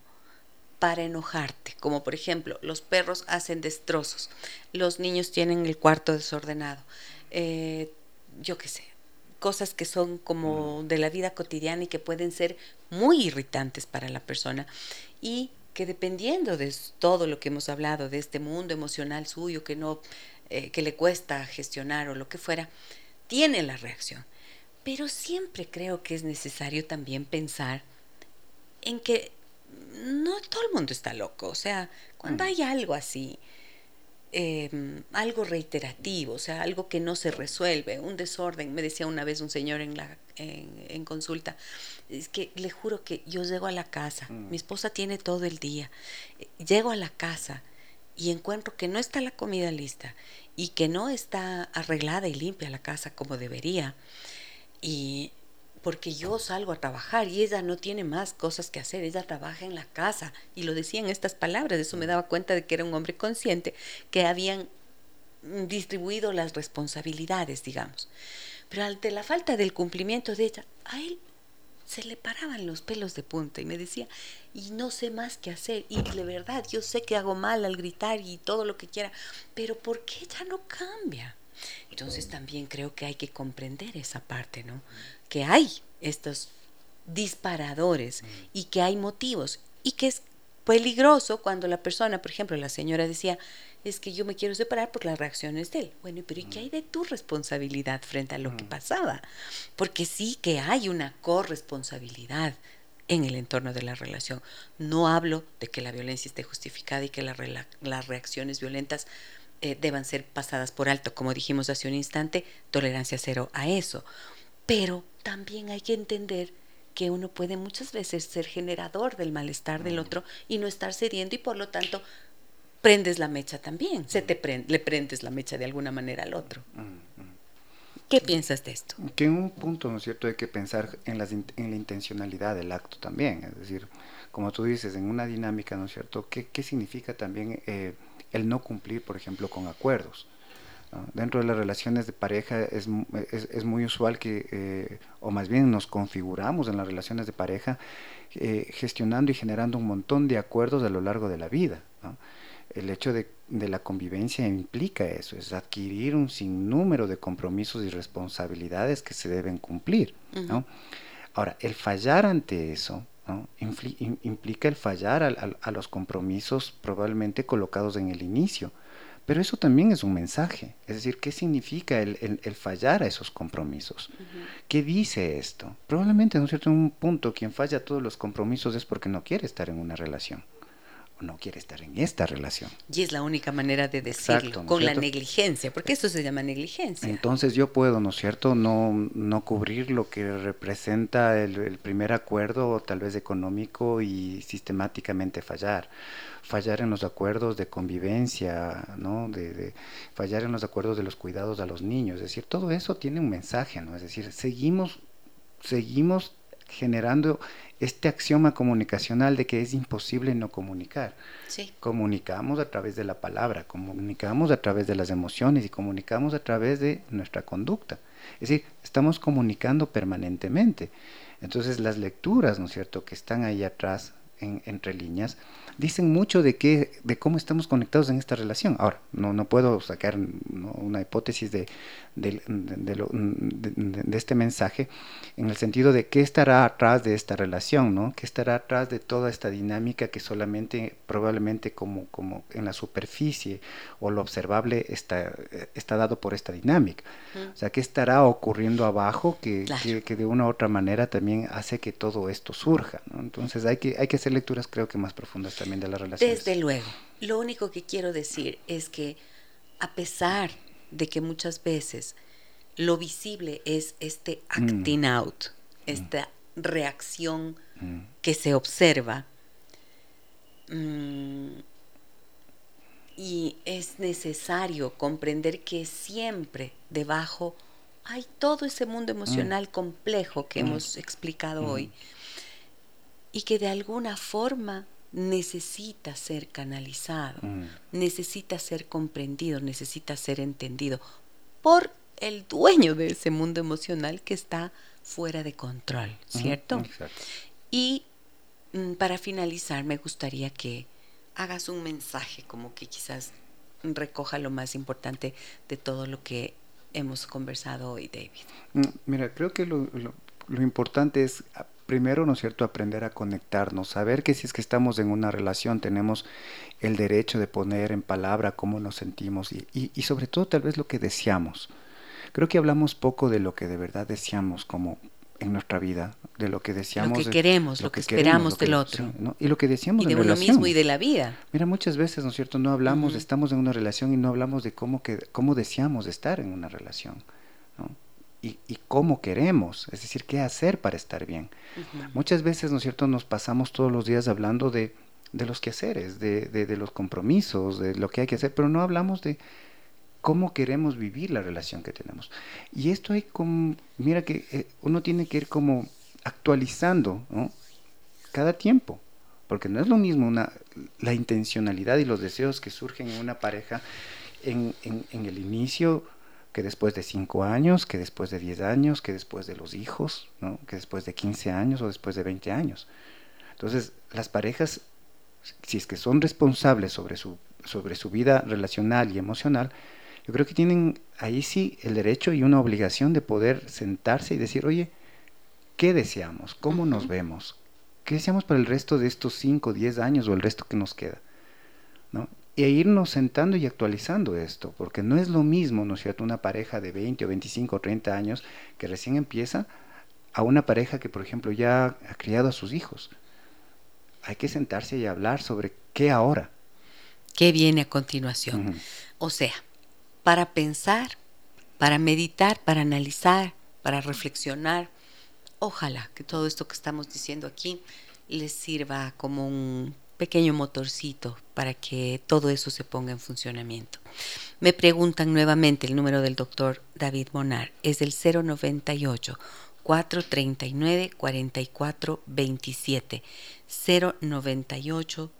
para enojarte, como por ejemplo, los perros hacen destrozos, los niños tienen el cuarto desordenado, eh, yo qué sé, cosas que son como de la vida cotidiana y que pueden ser muy irritantes para la persona y que dependiendo de todo lo que hemos hablado, de este mundo emocional suyo que no, eh, que le cuesta gestionar o lo que fuera, tiene la reacción. Pero siempre creo que es necesario también pensar en que no todo el mundo está loco. O sea, cuando mm. hay algo así, em, algo reiterativo, o sea, algo que no se resuelve, un desorden, me decía una vez un señor en, la, en, consulta, es que le juro que yo llego a la casa, mm. mi esposa tiene todo el día, llego a la casa y encuentro que no está la comida lista y que no está arreglada y limpia la casa como debería. Y porque yo salgo a trabajar y ella no tiene más cosas que hacer, ella trabaja en la casa y lo decía en estas palabras, eso me daba cuenta de que era un hombre consciente, que habían distribuido las responsabilidades, digamos. Pero ante la falta del cumplimiento de ella, a él se le paraban los pelos de punta y me decía, y no sé más qué hacer, y de verdad, yo sé que hago mal al gritar y todo lo que quiera, pero ¿por qué ella no cambia? Entonces también creo que hay que comprender esa parte, ¿no? Que hay estos disparadores y que hay motivos y que es peligroso cuando la persona, por ejemplo, la señora decía, es que yo me quiero separar por las reacciones de él. Bueno, pero ¿y qué hay de tu responsabilidad frente a lo que pasaba? Porque sí que hay una corresponsabilidad en el entorno de la relación. No hablo de que la violencia esté justificada y que las reacciones violentas eh, deban ser pasadas por alto, como dijimos hace un instante, tolerancia cero a eso. Pero también hay que entender que uno puede muchas veces ser generador del malestar del otro y no estar cediendo y por lo tanto prendes la mecha también, se te le prendes la mecha de alguna manera al otro. ¿Qué piensas de esto? Que en un punto, ¿no es cierto?, hay que pensar en, en la intencionalidad del acto también, es decir, como tú dices, en una dinámica, ¿no es cierto?, ¿qué, qué significa también eh, el no cumplir, por ejemplo, con acuerdos? Dentro de las relaciones de pareja es, es, muy usual que, eh, o más bien nos configuramos en las relaciones de pareja eh, gestionando y generando un montón de acuerdos a lo largo de la vida. El hecho de, de, la convivencia implica eso, es adquirir un sinnúmero de compromisos y responsabilidades que se deben cumplir. Ahora, el fallar ante eso implica el fallar a, los compromisos probablemente colocados en el inicio. Pero eso también es un mensaje. Es decir, ¿qué significa el, fallar a esos compromisos? ¿Qué dice esto? Probablemente, ¿no es cierto? En un punto, quien falla a todos los compromisos es porque no quiere estar en una relación no quiere estar en esta relación. Y es la única manera de decirlo, con la negligencia, porque esto se llama negligencia. Entonces yo puedo, ¿no es cierto?, no, no cubrir lo que representa el, primer acuerdo, tal vez económico, y sistemáticamente fallar. Fallar en los acuerdos de convivencia, ¿no? De, de, fallar en los acuerdos de los cuidados a los niños. Es decir, todo eso tiene un mensaje, ¿no? Es decir, seguimos, seguimos generando este axioma comunicacional de que es imposible no comunicar. Sí. Comunicamos a través de la palabra, comunicamos a través de las emociones y comunicamos a través de nuestra conducta. Es decir, estamos comunicando permanentemente. Entonces las lecturas, ¿no es cierto?, que están ahí atrás entre líneas, dicen mucho de, qué, de cómo estamos conectados en esta relación. Ahora, no, no puedo sacar una hipótesis de, de, este mensaje en el sentido de qué estará atrás de esta relación, ¿no? qué estará atrás de toda esta dinámica que solamente probablemente como, como en la superficie o lo observable está, está dado por esta dinámica. O sea, qué estará ocurriendo abajo que, que, de una u otra manera también hace que todo esto surja. Entonces hay que, hay que hacer lecturas creo que más profundas también de la relación. Desde luego. Lo único que quiero decir es que a pesar de que muchas veces lo visible es este mm. acting out, mm. esta reacción mm. que se observa, y es necesario comprender que siempre debajo hay todo ese mundo emocional complejo que hemos explicado hoy y que de alguna forma necesita ser canalizado, necesita ser comprendido, necesita ser entendido por el dueño de ese mundo emocional que está fuera de control, ¿cierto? Y mm, para finalizar, me gustaría que hagas un mensaje como que quizás recoja lo más importante de todo lo que hemos conversado hoy, David. Mm, mira, creo que lo, lo importante es primero, ¿no es cierto?, aprender a conectarnos, saber que si es que estamos en una relación tenemos el derecho de poner en palabra cómo nos sentimos y, y, sobre todo tal vez lo que deseamos. Creo que hablamos poco de lo que de verdad deseamos como en nuestra vida, de lo que deseamos. Lo que queremos, lo, que, esperamos del otro. Y lo que deseamos y de uno mismo y de la vida. Mira, muchas veces, ¿no es cierto?, no hablamos, estamos en una relación y no hablamos de cómo, que, cómo deseamos estar en una relación. Y, cómo queremos, es decir, qué hacer para estar bien. Muchas veces, ¿no es cierto?, nos pasamos todos los días hablando de, de los quehaceres, de, de, los compromisos, de lo que hay que hacer, pero no hablamos de cómo queremos vivir la relación que tenemos. Y esto hay como, mira que eh, uno tiene que ir como actualizando, ¿no? Cada tiempo, porque no es lo mismo una, la intencionalidad y los deseos que surgen en una pareja en, en, en el inicio que después de 5 años, que después de 10 años, que después de los hijos, ¿no? que después de 15 años o después de 20 años. Entonces, las parejas, si es que son responsables sobre su, sobre su vida relacional y emocional, yo creo que tienen ahí sí el derecho y una obligación de poder sentarse y decir, oye, ¿qué deseamos? ¿Cómo nos vemos? ¿Qué deseamos para el resto de estos 5, 10 años o el resto que nos queda? ¿No? E irnos sentando y actualizando esto, porque no es lo mismo, ¿no es cierto?, una pareja de 20 o 25 o 30 años que recién empieza a una pareja que, por ejemplo, ya ha criado a sus hijos. Hay que sentarse y hablar sobre qué ahora. ¿Qué viene a continuación? O sea, para pensar, para meditar, para analizar, para reflexionar, ojalá que todo esto que estamos diciendo aquí les sirva como un pequeño motorcito para que todo eso se ponga en funcionamiento. Me preguntan nuevamente el número del doctor David Monar, es el 098 439 4427 098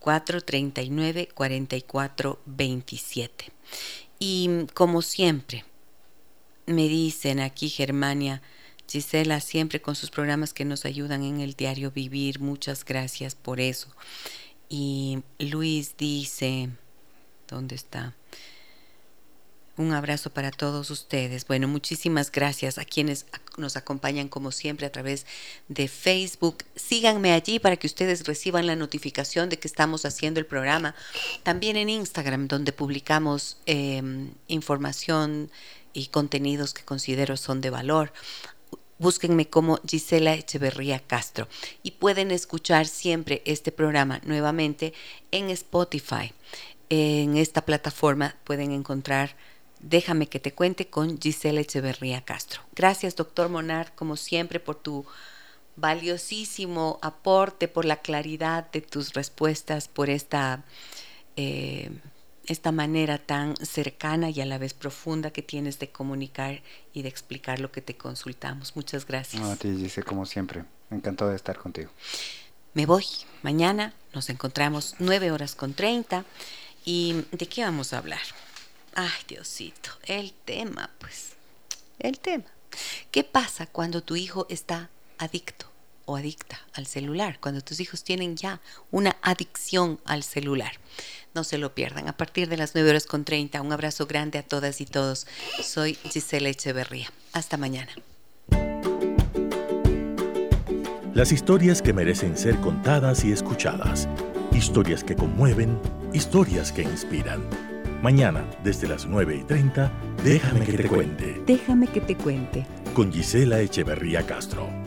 439 4427 y como siempre me dicen aquí Germania Gisela siempre con sus programas que nos ayudan en el diario vivir. Muchas gracias por eso. Y Luis dice, ¿dónde está? Un abrazo para todos ustedes. Bueno, muchísimas gracias a quienes nos acompañan como siempre a través de Facebook. Síganme allí para que ustedes reciban la notificación de que estamos haciendo el programa. También en Instagram, donde publicamos em, información y contenidos que considero son de valor. Búsquenme como Gisela Echeverría Castro y pueden escuchar siempre este programa nuevamente en Spotify. En esta plataforma pueden encontrar Déjame que te cuente con Gisela Echeverría Castro. Gracias, doctor Monar, como siempre, por tu valiosísimo aporte, por la claridad de tus respuestas, por esta eh, esta manera tan cercana y a la vez profunda que tienes de comunicar y de explicar lo que te consultamos. Muchas gracias. a ti, dice como siempre. Encantado de estar contigo. Me voy. Mañana nos encontramos 9 horas con 30. ¿Y de qué vamos a hablar? Ay, Diosito, el tema, pues. El tema. ¿Qué pasa cuando tu hijo está adicto o adicta al celular? Cuando tus hijos tienen ya una adicción al celular. No se lo pierdan. A partir de las 9 horas con 30, un abrazo grande a todas y todos. Soy Gisela Echeverría. Hasta mañana. Las historias que merecen ser contadas y escuchadas. Historias que conmueven, historias que inspiran. Mañana, desde las 9 y 30, déjame, que, te cuente. Déjame que te cuente. Con Gisela Echeverría Castro.